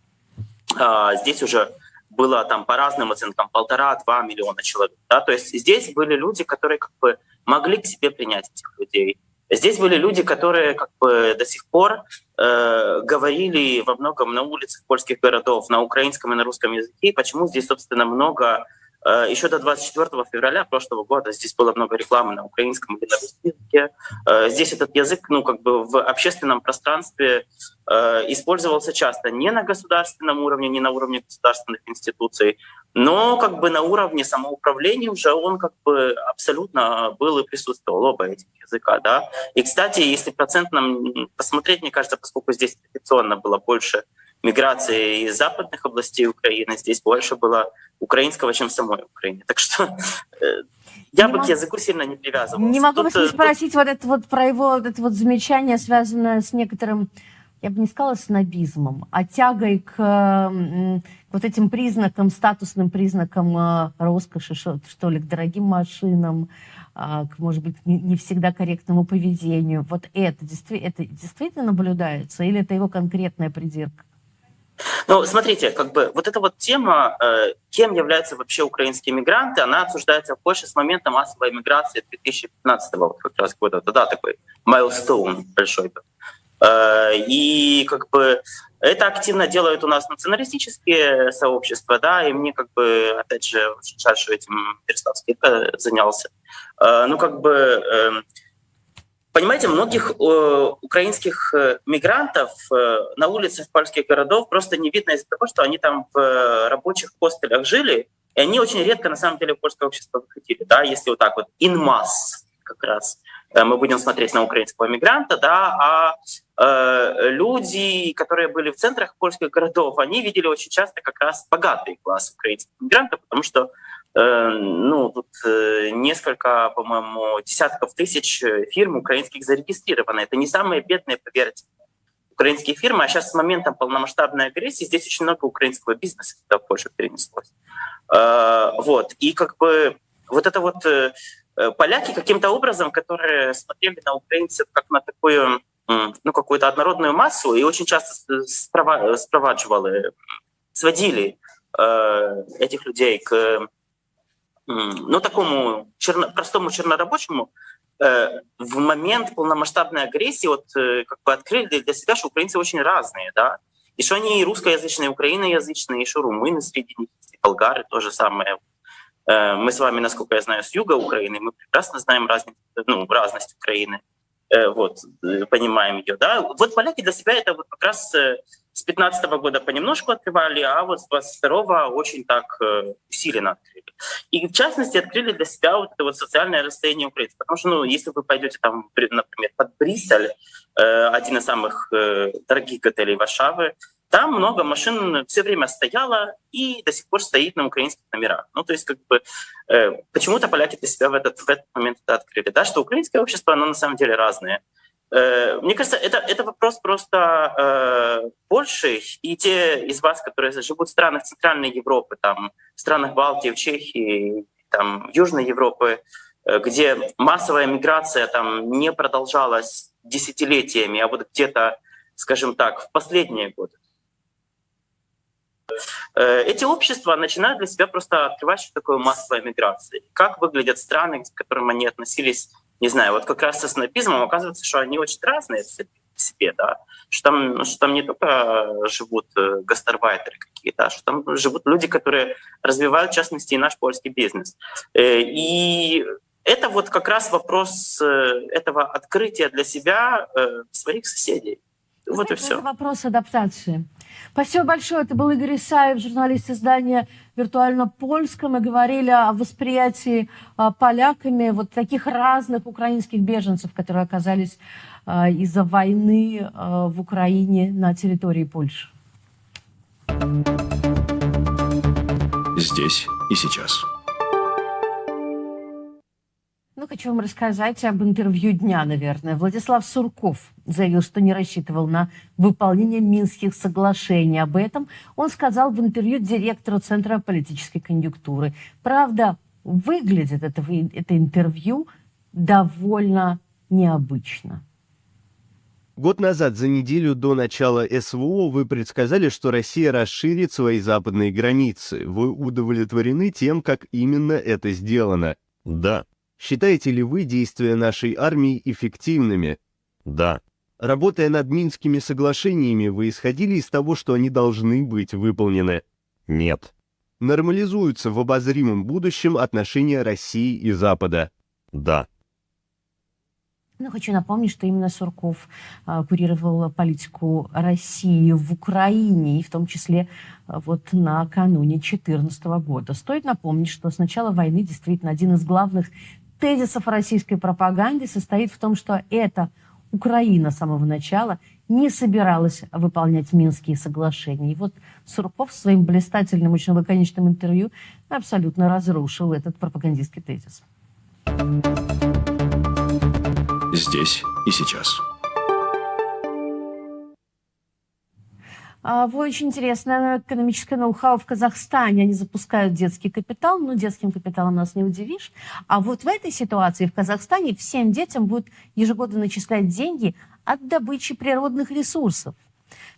А, здесь уже было там по разным оценкам полтора-два миллиона человек. Да? То есть здесь были люди, которые как бы могли к себе принять этих людей. Здесь были люди, которые как бы до сих пор э, говорили во многом на улицах польских городов на украинском и на русском языке. Почему здесь, собственно, много Еще до 24 февраля прошлого года здесь было много рекламы на украинском и на русском языке. Э, здесь этот язык ну, как бы в общественном пространстве э, использовался часто не на государственном уровне, не на уровне государственных институций, но как бы на уровне самоуправления уже он как бы абсолютно был и присутствовал, оба этих языка. Да? И, кстати, если процентно посмотреть, мне кажется, поскольку здесь традиционно было больше миграции из западных областей Украины, здесь больше было украинского, чем в самой Украине. Так что э, я Не бы мог- к языку сильно не привязывался. Не могу Тут, вас не э, спросить вот это вот про его вот это вот замечание, связанное с некоторым, я бы не сказала снобизмом, а тягой к м, вот этим признакам, статусным признакам э, роскоши, что ли, к дорогим машинам, а, к, может быть, не, не всегда корректному поведению. Вот это, это действительно наблюдается или это его конкретная придирка? Ну, смотрите, как бы вот эта вот тема, э, кем являются вообще украинские мигранты, она обсуждается в Польше с момента массовой миграции 2015 вот как раз года. Это, да, такой майлстоун большой. был. Э, и как бы это активно делают у нас националистические сообщества, да, и мне как бы, опять же, очень жаль, что этим Ярослав Скидка занялся. Э, ну, как бы эм, Понимаете, многих э, украинских э, мигрантов э, на улицах польских городов просто не видно из-за того, что они там в э, рабочих хостелях жили, и они очень редко на самом деле в польское общество выходили, да, если вот так вот in mass как раз э, мы будем смотреть на украинского мигранта, да, а э, люди, которые были в центрах польских городов, они видели очень часто как раз богатый класс украинских мигрантов, потому что ну, тут э, несколько, по-моему, десятков тысяч э, фирм украинских зарегистрировано. Это не самые бедные, поверьте, украинские фирмы. А сейчас с моментом полномасштабной агрессии здесь очень много украинского бизнеса туда в Польшу перенеслось. Э, Вот. И как бы вот это вот э, э, поляки каким-то образом, которые смотрели на украинцев как на такую ну, какую-то однородную массу и очень часто спрова- спровадживали, сводили э, этих людей к ну, такому черно, простому чернорабочему, э, в момент полномасштабной агрессии вот э, как бы открыли для себя, что украинцы очень разные, да, и что они и русскоязычные, и украиноязычные, и что румыны среди них, и болгары тоже самое. Э, Мы с вами, насколько я знаю, с юга Украины, мы прекрасно знаем разницу, ну, разность Украины, вот, э, понимаем ее, да. Вот поляки для себя это вот как раз э, с 15 года понемножку открывали, а вот с 22 очень так э, усиленно открыли. И в частности открыли для себя вот это вот социальное расстояние украинцев. Потому что, ну, если вы пойдете там, при- например, под Бристоль, э, один из самых э, дорогих отелей Варшавы, там много машин все время стояло и до сих пор стоит на украинских номерах. Ну, то есть, как бы, э, почему-то поляки для себя в этот, в этот момент это открыли, да, что украинское общество, оно на самом деле разное. Э, Мне кажется, это, это вопрос просто э, больший. И те из вас, которые живут в странах Центральной Европы, там, в странах Балтии, в Чехии, там, Южной Европы, э, где массовая миграция там не продолжалась десятилетиями, а вот где-то, скажем так, в последние годы. Э, Эти общества начинают для себя просто открывать, что такое массовая миграция, как выглядят страны, к которым они относились не знаю, вот как раз со снобизмом оказывается, что они очень разные в се- в себе, да, что там, ну, что там не только живут э, гастарбайтеры какие-то, а что там живут люди, которые развивают, в частности, и наш польский бизнес. Э, И это вот как раз вопрос этого открытия для себя своих соседей. Вот и все. Это вопрос адаптации. Спасибо большое. Это был Игорь Исаев, журналист издания «Виртуально Польском». Мы говорили о восприятии а, поляками вот таких разных украинских беженцев, которые оказались а, из-за войны а, в Украине на территории Польши. Здесь и сейчас. Хочу вам рассказать об интервью дня, наверное. Владислав Сурков заявил, что не рассчитывал на выполнение Минских соглашений. Об этом он сказал в интервью директору Центра политической конъюнктуры. Правда, выглядит это, это интервью довольно необычно. Год назад, за неделю до начала СВО, вы предсказали, что Россия расширит свои западные границы. Вы удовлетворены тем, как именно это сделано? Да. Считаете ли вы действия нашей армии эффективными? Да. Работая над Минскими соглашениями, вы исходили из того, что они должны быть выполнены? Нет. Нормализуются в обозримом будущем отношения России и Запада? Да. Ну, хочу напомнить, что именно Сурков э, курировал политику России в Украине, и в том числе э, вот накануне 2014 года. Стоит напомнить, что с начала войны действительно один из главных тезисов российской пропаганды состоит в том, что эта Украина с самого начала не собиралась выполнять Минские соглашения. И вот Сурков своим блистательным, очень лаконичным интервью абсолютно разрушил этот пропагандистский тезис. Здесь и сейчас. Вы очень интересное экономическое ноу-хау в Казахстане. Они запускают детский капитал, но детским капиталом нас не удивишь. А вот в этой ситуации в Казахстане всем детям будут ежегодно начислять деньги от добычи природных ресурсов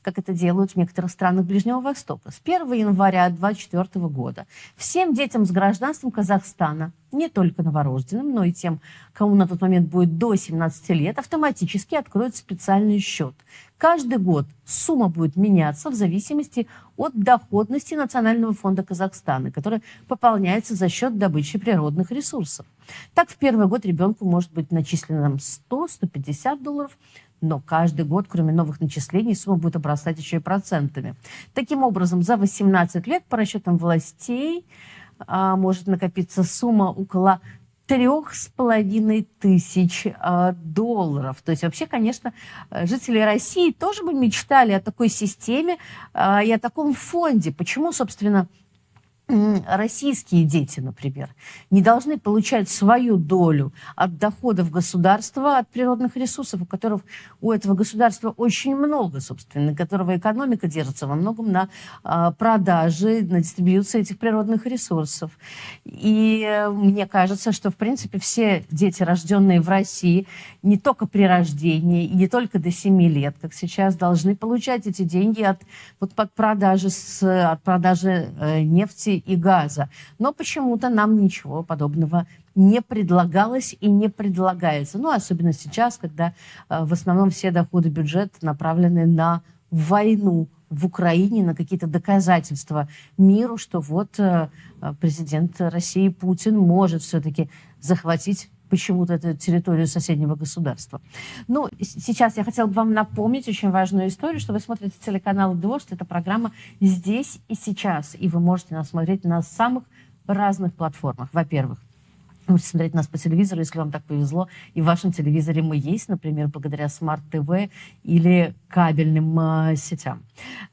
как это делают в некоторых странах Ближнего Востока. С 1 января 2024 года всем детям с гражданством Казахстана, не только новорожденным, но и тем, кому на тот момент будет до 17 лет, автоматически откроют специальный счет. Каждый год сумма будет меняться в зависимости от доходности Национального фонда Казахстана, который пополняется за счет добычи природных ресурсов. Так, в первый год ребенку может быть начислено 100-150 долларов, но каждый год, кроме новых начислений, сумма будет обрастать еще и процентами. Таким образом, за 18 лет, по расчетам властей, а, может накопиться сумма около трех с половиной тысяч а, долларов. То есть вообще, конечно, жители России тоже бы мечтали о такой системе а, и о таком фонде. Почему, собственно, российские дети, например, не должны получать свою долю от доходов государства, от природных ресурсов, у которых у этого государства очень много, собственно, которого экономика держится во многом на э, продаже, на дистрибьюции этих природных ресурсов. И э, мне кажется, что, в принципе, все дети, рожденные в России, не только при рождении и не только до 7 лет, как сейчас, должны получать эти деньги от, вот, под продажи, с, от продажи э, нефти и газа. Но почему-то нам ничего подобного не предлагалось и не предлагается. Ну, особенно сейчас, когда э, в основном все доходы бюджета направлены на войну в Украине, на какие-то доказательства миру, что вот э, президент России Путин может все-таки захватить почему-то эту территорию соседнего государства. Ну, сейчас я хотела бы вам напомнить очень важную историю, что вы смотрите телеканал «Дождь». Это программа «Здесь и сейчас». И вы можете нас смотреть на самых разных платформах. Во-первых, можете смотреть нас по телевизору, если вам так повезло. И в вашем телевизоре мы есть, например, благодаря смарт-ТВ или кабельным э, сетям.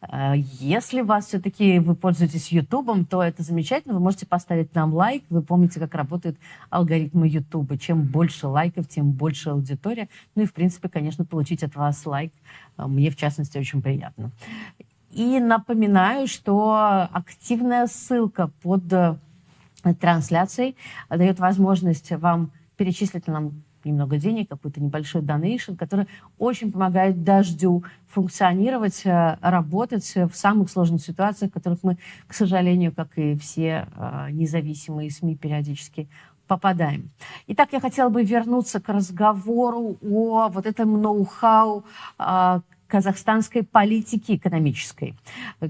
Э, если вас все-таки вы пользуетесь Ютубом, то это замечательно. Вы можете поставить нам лайк. Вы помните, как работают алгоритмы Ютуба. Чем больше лайков, тем больше аудитория. Ну и, в принципе, конечно, получить от вас лайк э, мне, в частности, очень приятно. И напоминаю, что активная ссылка под э, трансляцией дает возможность вам перечислить нам немного денег, какой-то небольшой донейшн, который очень помогает дождю функционировать, э, работать в самых сложных ситуациях, в которых мы, к сожалению, как и все э, независимые СМИ периодически попадаем. Итак, я хотела бы вернуться к разговору о вот этом ноу-хау э, казахстанской политики экономической,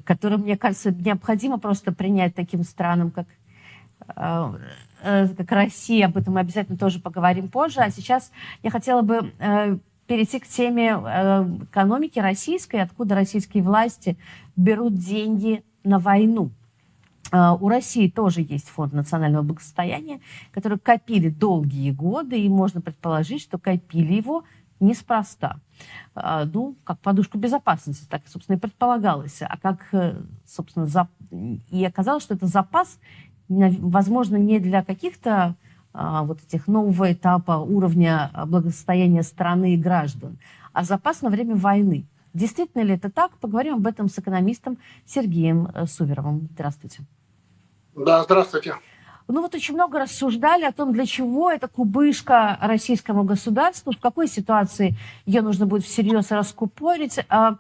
которую, мне кажется, необходимо просто принять таким странам, как Э, э, как Россия, об этом мы обязательно тоже поговорим позже. А сейчас я хотела бы э, перейти к теме экономики российской, откуда российские власти берут деньги на войну. У России тоже есть фонд национального благосостояния, который копили долгие годы, и можно предположить, что копили его неспроста. Ну, как подушку безопасности, так, собственно, и предполагалось. А как, собственно, зап... и оказалось, что это запас возможно, не для каких-то а, вот этих нового этапа уровня благосостояния страны и граждан, а запас на время войны. Действительно ли это так? Поговорим об этом с экономистом Сергеем э, Суверовым. Здравствуйте. Да, здравствуйте. Ну вот очень много рассуждали о том, для чего эта кубышка российскому государству, в какой ситуации ее нужно будет всерьез раскупорить. А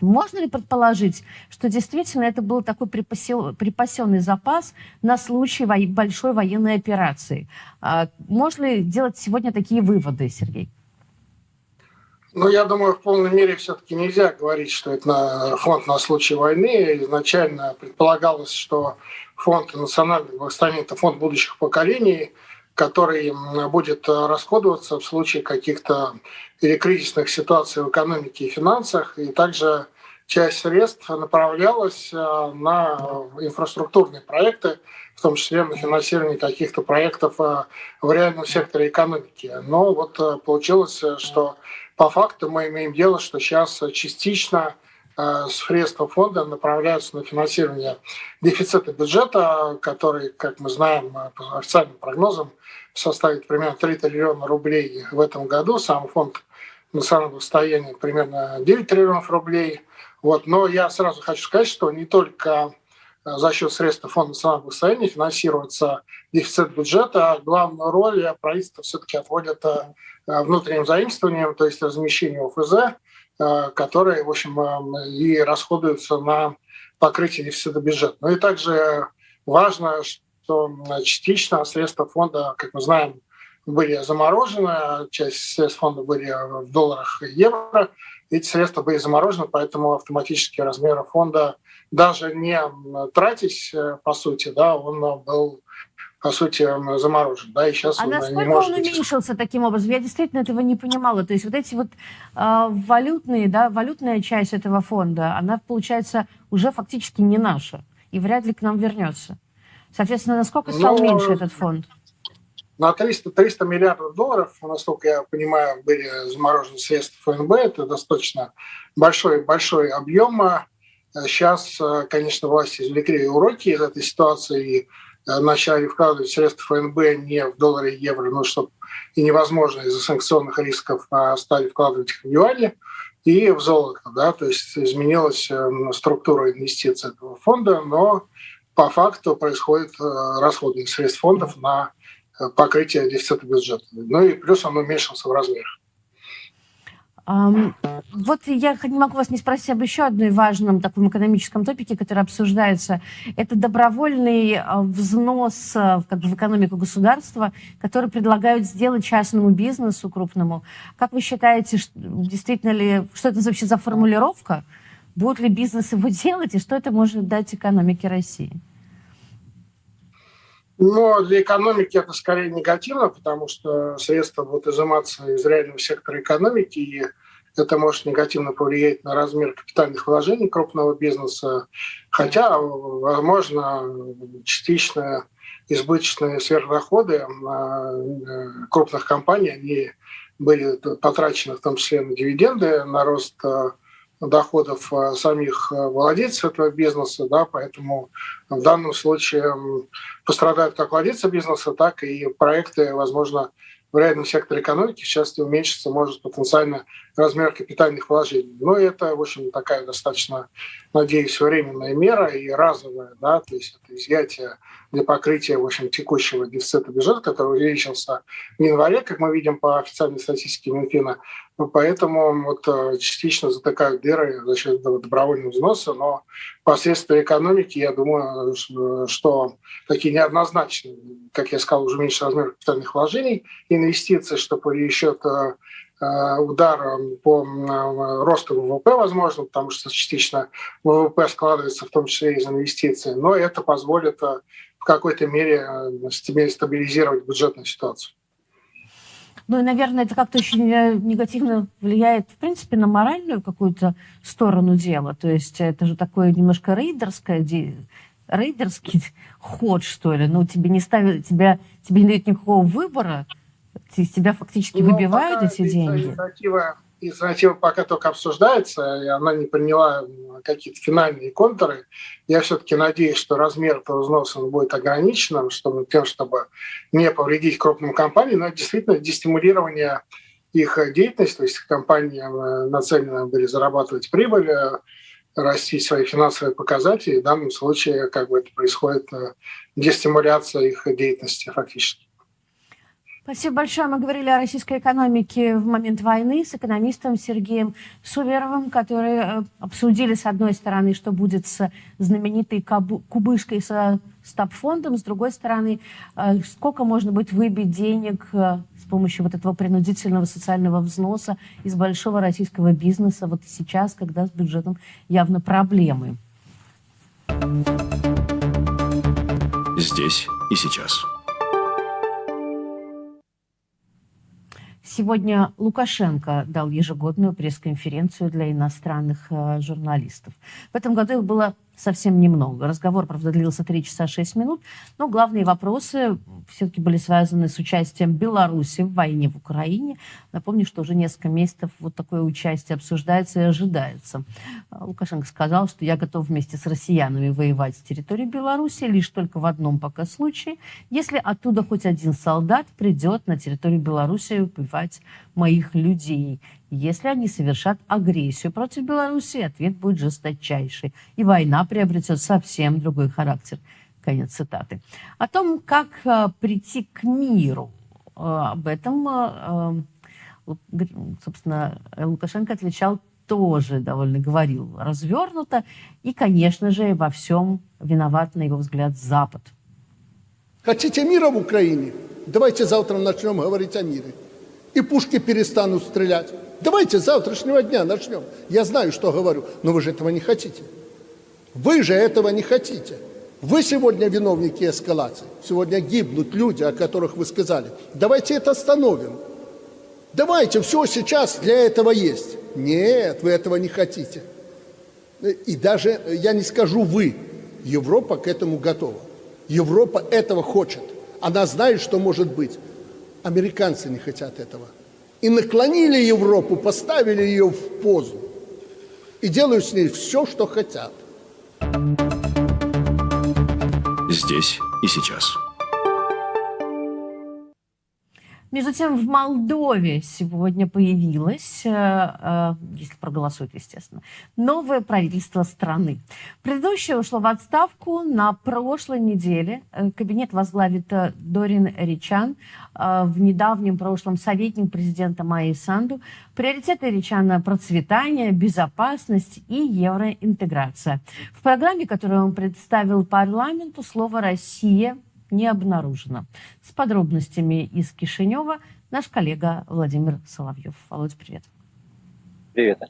можно ли предположить, что действительно это был такой припасен- припасенный запас на случай большой военной операции? А можно ли делать сегодня такие выводы, Сергей? Ну, я думаю, в полной мере все-таки нельзя говорить, что это на фонд на случай войны. Изначально предполагалось, что фонд благосостояния – это фонд будущих поколений, который будет э, расходоваться в случае каких-то или кризисных ситуаций в экономике и финансах. И также часть средств направлялась э, на инфраструктурные проекты, в том числе на финансирование каких-то проектов э, в реальном секторе экономики. Но вот э, получилось, э, что по факту мы имеем дело, что сейчас частично э, средства фонда направляются на финансирование дефицита бюджета, который, как мы знаем, э, по официальным прогнозам составит примерно 3 триллиона рублей в этом году. Сам фонд национального состояния примерно 9 триллионов рублей. Вот. Но я сразу хочу сказать, что не только э, за счет средств фонда национального благосостояния финансируется дефицит бюджета, главную роль правительство все-таки отводит э, внутренним заимствованием, то есть размещению ОФЗ, э, которые, в общем, э, и расходуются на покрытие дефицита бюджета. Ну и также важно, что частично средства фонда, как мы знаем, были заморожены, часть средств фонда были в долларах и евро. Эти средства были заморожены, поэтому автоматически размеры фонда даже не тратить, э, по сути, да, он э, был по сути, заморожен, да, и сейчас А он э, не насколько может он быть уменьшился таким образом? Я действительно этого не понимала. То есть вот эти вот а, валютные, да, валютная часть этого фонда, она, получается, уже фактически не наша и вряд ли к нам вернется. Соответственно, насколько стал Ну, меньше этот фонд? На 300, 300 миллиардов долларов, насколько я понимаю, были заморожены средства ФНБ. Это достаточно большой, большой объем. Сейчас, конечно, власти извлекли уроки из этой ситуации и э, начали вкладывать средства ФНБ не в доллары и евро, но чтобы и невозможно из-за санкционных рисков а стали вкладывать их в юани и в золото. Да? То есть изменилась э, структура инвестиций этого фонда, но по факту происходит э, расходы средств фондов на э, покрытие дефицита бюджета. Ну и плюс он уменьшился в размерах. Вот я не могу вас не спросить об еще одной важном таком экономическом топике, который обсуждается. Это добровольный а, взнос а, как бы, в экономику государства, который предлагают сделать частному бизнесу крупному. Как вы считаете, действительно ли, что это вообще за формулировка? Будут ли бизнес его делать, и что это может дать экономике России? Но для экономики это скорее негативно, потому что средства будут изыматься из реального сектора экономики, и это может негативно повлиять на размер капитальных вложений крупного бизнеса. Хотя, возможно, частично избыточные сверхдоходы э, крупных компаний, они были потрачены в том числе на дивиденды, на рост э, доходов э, самих владельцев этого бизнеса, да, поэтому в данном случае пострадают как владельцы бизнеса, так и проекты, возможно, в реальном секторе экономики, в частности, уменьшится может потенциально размер капитальных вложений. Но это, в общем, такая достаточно, надеюсь, временная мера и разовая, да, то есть это изъятие для покрытия, в общем, текущего дефицита бюджета, который увеличился в январе, как мы видим по официальной статистике Минфина. Ну, Поэтому вот э, частично затыкают дыры за счет добровольного взноса, но последствия экономики, я думаю, что такие неоднозначные, как я сказал, уже меньше размер капитальных вложений, инвестиций, что повлечет э, э, удар э, по росту ВВП, возможно, потому что частично ВВП складывается в том числе из инвестиций, но это позволит в какой-то мере э, стаби- стабилизировать бюджетную ситуацию. Ну и, наверное, это как-то очень э, негативно влияет, в принципе, на моральную какую-то сторону дела. То есть это же такое немножко рейдерское, де- рейдерский ход, что ли. Ну, тебе не ставят, тебя, тебе не дают никакого выбора, тебя фактически Ну, выбивают эти деньги. Инициатива, инициатива пока только обсуждается, и она не приняла какие-то финальные контуры. Я все-таки надеюсь, что размер этого взноса будет ограниченным, чтобы тем, чтобы не повредить крупным компаниям, но действительно дестимулирование их деятельности, то есть компании э, нацелены были зарабатывать прибыль, э, расти свои финансовые показатели. В данном случае как бы это происходит э, дестимуляция их деятельности фактически. Спасибо большое. Мы говорили о российской экономике в момент войны с экономистом Сергеем Суверовым, которые э, обсудили, с одной стороны, что будет с знаменитой кубышкой со стабфондом, с другой стороны, э, сколько можно будет выбить денег э, с помощью вот этого принудительного социального взноса из большого российского бизнеса вот сейчас, когда с бюджетом явно проблемы. Здесь и сейчас. Сегодня Лукашенко дал ежегодную пресс-конференцию для иностранных э, журналистов. В этом году их было совсем немного. Разговор, правда, длился 3 часа 6 минут, но главные вопросы все-таки были связаны с участием Беларуси в войне в Украине. Напомню, что уже несколько месяцев вот такое участие обсуждается и ожидается. А Лукашенко сказал, что я готов вместе с россиянами воевать с территории Беларуси лишь только в одном пока случае, если оттуда хоть один солдат придет на территорию Беларуси убивать моих людей. Если они совершат агрессию против Беларуси, ответ будет жесточайший. И война приобретет совсем другой характер. Конец цитаты. О том, как э, прийти к миру, э, об этом, э, собственно, Лукашенко отвечал тоже довольно говорил развернуто. И, конечно же, во всем виноват, на его взгляд, Запад. Хотите мира в Украине? Давайте завтра начнем говорить о мире. И пушки перестанут стрелять. Давайте с завтрашнего дня начнем. Я знаю, что говорю, но вы же этого не хотите. Вы же этого не хотите. Вы сегодня виновники эскалации. Сегодня гибнут люди, о которых вы сказали. Давайте это остановим. Давайте, все сейчас для этого есть. Нет, вы этого не хотите. И даже, я не скажу вы, Европа к этому готова. Европа этого хочет. Она знает, что может быть. Американцы не хотят этого. И наклонили Европу, поставили ее в позу. И делают с ней все, что хотят. Здесь и сейчас. Между тем, в Молдове сегодня появилось, э, э, если проголосуют, естественно, новое правительство страны. Предыдущее ушло в отставку на прошлой неделе. Э, Кабинет возглавит Дорин Ричан, в недавнем прошлом советник президента Майи Санду. Приоритеты Ричана – процветание, безопасность и евроинтеграция. В программе, которую он представил парламенту, слово «Россия» не обнаружено. С подробностями из Кишинева наш коллега Владимир Соловьев. Володь, привет. Привет.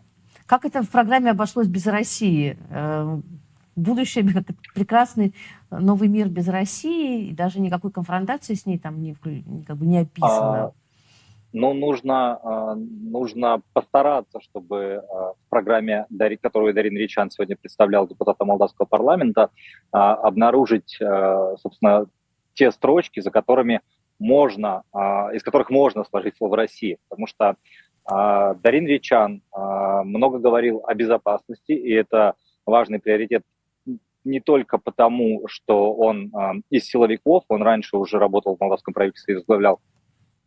Как это в программе обошлось без России? Э, Будущее, прекрасный новый мир без России, и даже никакой конфронтации с ней там не, как бы не описано. А, ну, нужно, а, нужно постараться, чтобы а, в программе, которую Дарин Ричан сегодня представлял депутата Молдавского парламента, а, обнаружить, собственно, те строчки, за которыми можно, а, из которых можно сложить слово «Россия». Потому что а, Дарин Ричан а, много говорил о безопасности, и это важный приоритет не только потому, что он а, из силовиков, он раньше уже работал в молдавском правительстве и возглавлял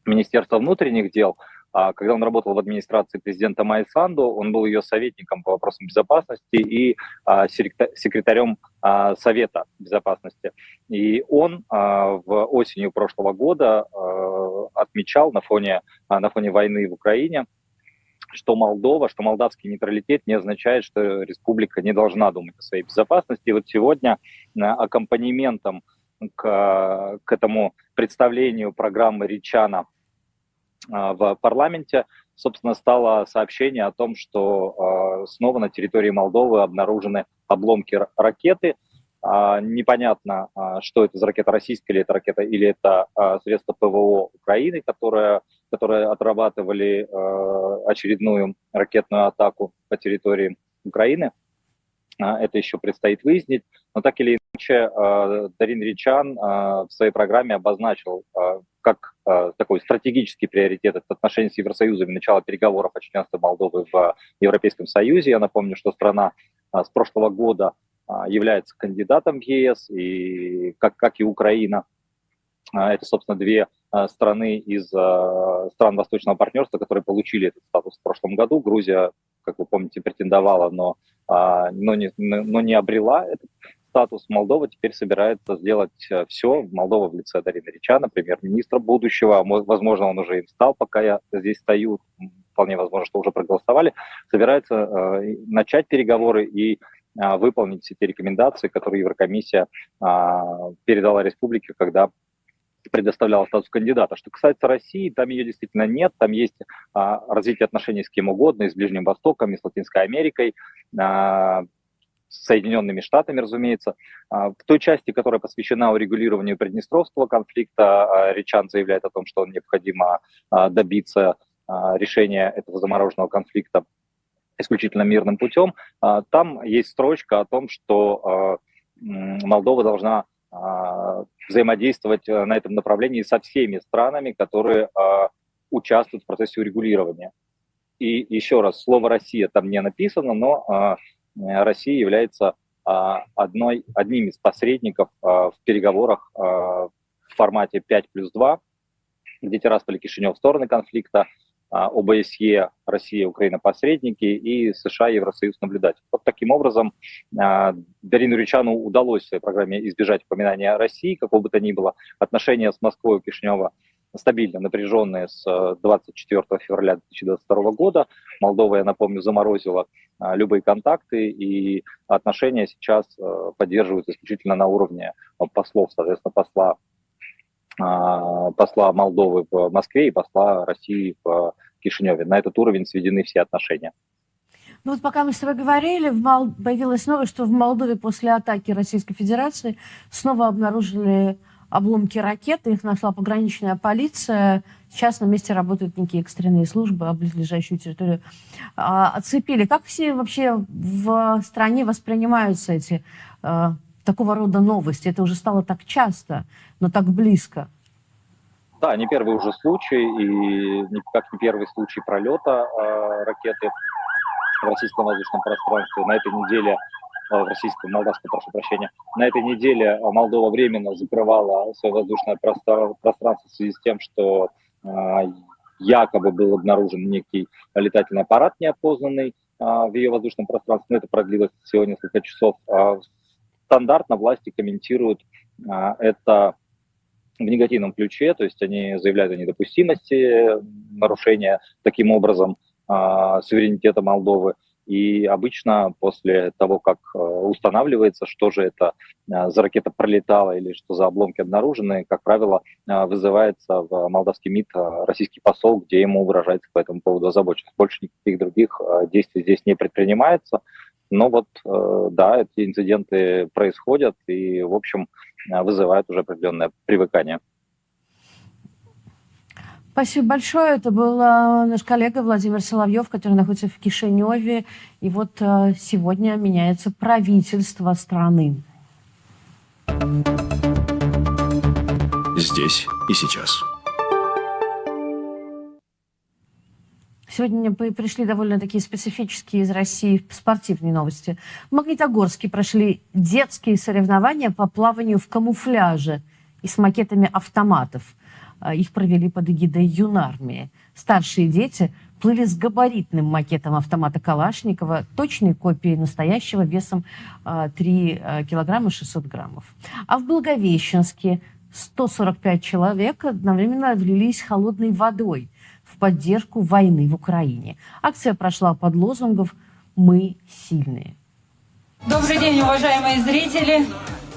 Министерство внутренних дел. А Когда он работал в администрации президента Майи Санду, он был ее советником по вопросам безопасности и а, секретар- секретарем а, Совета безопасности. И он в осенью прошлого года отмечал на фоне, на фоне войны в Украине, что Молдова, что молдавский нейтралитет не означает, что республика не должна думать о своей безопасности. И вот сегодня аккомпанементом к, к этому представлению программы Ричана в парламенте, собственно, стало сообщение о том, что а, снова на территории Молдовы обнаружены обломки ра- ракеты. А, Непонятно, а, что это за ракета российская или это ракета, или это а, средство ПВО Украины, которое, которые отрабатывали а, очередную ракетную атаку по территории Украины. А, Это еще предстоит выяснить. Но так или иначе, а, Дарин Ричан а, в своей программе обозначил, а, как такой стратегический приоритет, это отношения с Евросоюзом и начало переговоров о членстве Молдовы в Европейском Союзе. Я напомню, что страна с прошлого года является кандидатом в ЕС, и как, как и Украина. Это, собственно, две страны из стран Восточного партнерства, которые получили этот статус в прошлом году. Грузия, как вы помните, претендовала, но, но, не, но не обрела этот статус. Молдова теперь собирается сделать все. Молдова в лице Дарины Ричана, премьер-министра будущего, возможно, он уже им стал, пока я здесь стою, вполне возможно, что уже проголосовали, собирается начать переговоры и выполнить все те рекомендации, которые Еврокомиссия передала республике, когда предоставляла статус кандидата. Что касается России, там ее действительно нет, там есть а, развитие отношений с кем угодно, и с Ближним Востоком, и с Латинской Америкой, а, с Соединенными Штатами, разумеется. А, в той части, которая посвящена урегулированию Приднестровского конфликта, а, Речан заявляет о том, что необходимо а, добиться решения этого замороженного конфликта исключительно мирным путем. Там есть строчка о том, что Молдова должна взаимодействовать э, на этом направлении со всеми странами, которые участвуют в процессе урегулирования. И еще раз, слово «Россия» там не написано, но Россия является одной, одним из посредников в переговорах в формате 5 плюс 2, где Тирасполь и Кишинев стороны конфликта, ОБСЕ, Россия, Украина посредники и США, Евросоюз наблюдатель. Вот таким образом Дарину Ричану удалось в своей программе избежать упоминания России, какого бы то ни было. Отношения с Москвой у Кишинева стабильно напряженные с 24 февраля 2022 года. Молдова, я напомню, заморозила любые контакты, и отношения сейчас поддерживаются исключительно на уровне послов, соответственно, посла посла Молдовы в Москве и посла России в Кишиневе. На этот уровень сведены все отношения. Ну вот пока мы с тобой говорили, в Мол... появилось новое, что в Молдове после атаки Российской Федерации снова обнаружили обломки ракеты, их нашла пограничная полиция. Сейчас на месте работают некие экстренные службы, а близлежащую территорию а, оцепили. Как все вообще в стране воспринимаются эти а, такого рода новости? Это уже стало так часто, но так близко. Да, не первый уже случай, и как не первый случай пролета э, ракеты в российском воздушном пространстве. На этой неделе в российском, молдавском, прошу прощения. На этой неделе Молдова временно закрывала свое воздушное пространство в связи с тем, что э, якобы был обнаружен некий летательный аппарат неопознанный э, в ее воздушном пространстве. Но это продлилось всего несколько часов. Э, стандартно власти комментируют а, это в негативном ключе, то есть они заявляют о недопустимости нарушения таким образом а, суверенитета Молдовы. И обычно после того, как а, устанавливается, что же это за ракета пролетала или что за обломки обнаружены, как правило, вызывается в молдавский МИД российский посол, где ему выражается по этому поводу озабоченность. Больше никаких других действий здесь не предпринимается. Но вот, э, да, эти инциденты происходят и, в общем, э, вызывают уже определенное привыкание. Спасибо большое. Это был э, наш коллега Владимир Соловьев, который находится в Кишиневе. И вот сегодня меняется правительство страны. Здесь и сейчас. Сегодня пришли довольно такие специфические из России спортивные новости. В Магнитогорске прошли детские соревнования по плаванию в камуфляже и с макетами автоматов. А, их провели под эгидой юнармии. Старшие дети плыли с габаритным макетом автомата Калашникова, точной копией настоящего весом 3 а, а, килограмма 600 граммов. А в Благовещенске 145 человек одновременно влились холодной водой в поддержку войны в Украине. Акция прошла под лозунгом «Мы сильные». Добрый день, уважаемые зрители!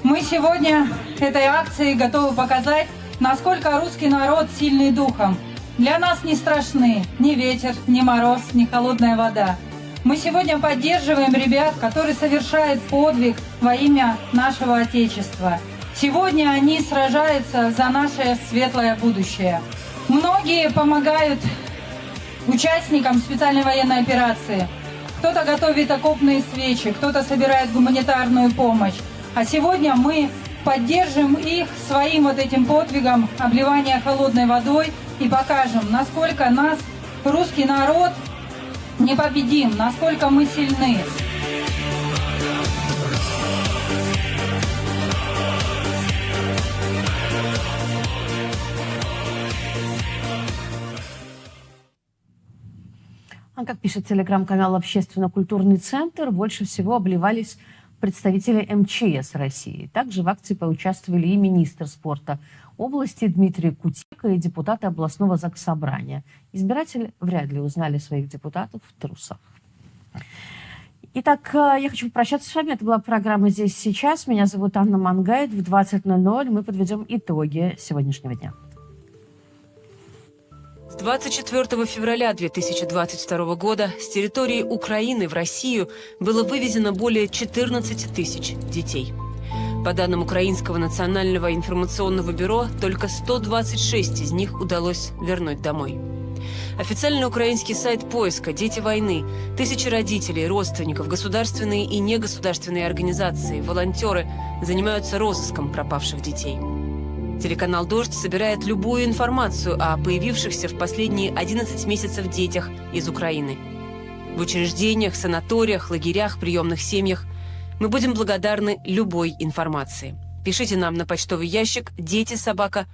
Мы сегодня этой акцией готовы показать, насколько русский народ сильный духом. Для нас не страшны ни ветер, ни мороз, ни холодная вода. Мы сегодня поддерживаем ребят, которые совершают подвиг во имя нашего Отечества. Сегодня они сражаются за наше светлое будущее. Многие помогают участникам специальной военной операции. Кто-то готовит окопные свечи, кто-то собирает гуманитарную помощь. А сегодня мы поддержим их своим вот этим подвигом обливания холодной водой и покажем, насколько нас, русский народ, непобедим, насколько мы сильны. А как пишет телеграм-канал «Общественно-культурный центр», больше всего обливались представители МЧС России. Также в акции поучаствовали и министр спорта области Дмитрий Кутика и депутаты областного заксобрания. Избиратели вряд ли узнали своих депутатов в трусах. Итак, э, я хочу попрощаться с вами. Это была программа «Здесь сейчас». Меня зовут Анна Мангайт. В 20.00 мы подведем итоги сегодняшнего дня. С 24 февраля 2022 года с территории Украины в Россию было вывезено более 14 тысяч детей. По данным Украинского национального информационного бюро, только 126 из них удалось вернуть домой. Официальный украинский сайт поиска «Дети войны», тысячи родителей, родственников, государственные и негосударственные организации, волонтеры занимаются розыском пропавших детей. Телеканал «Дождь» собирает любую информацию о появившихся в последние 11 месяцев детях из Украины. В учреждениях, санаториях, лагерях, приемных семьях мы будем благодарны любой информации. Пишите нам на почтовый ящик дети собака.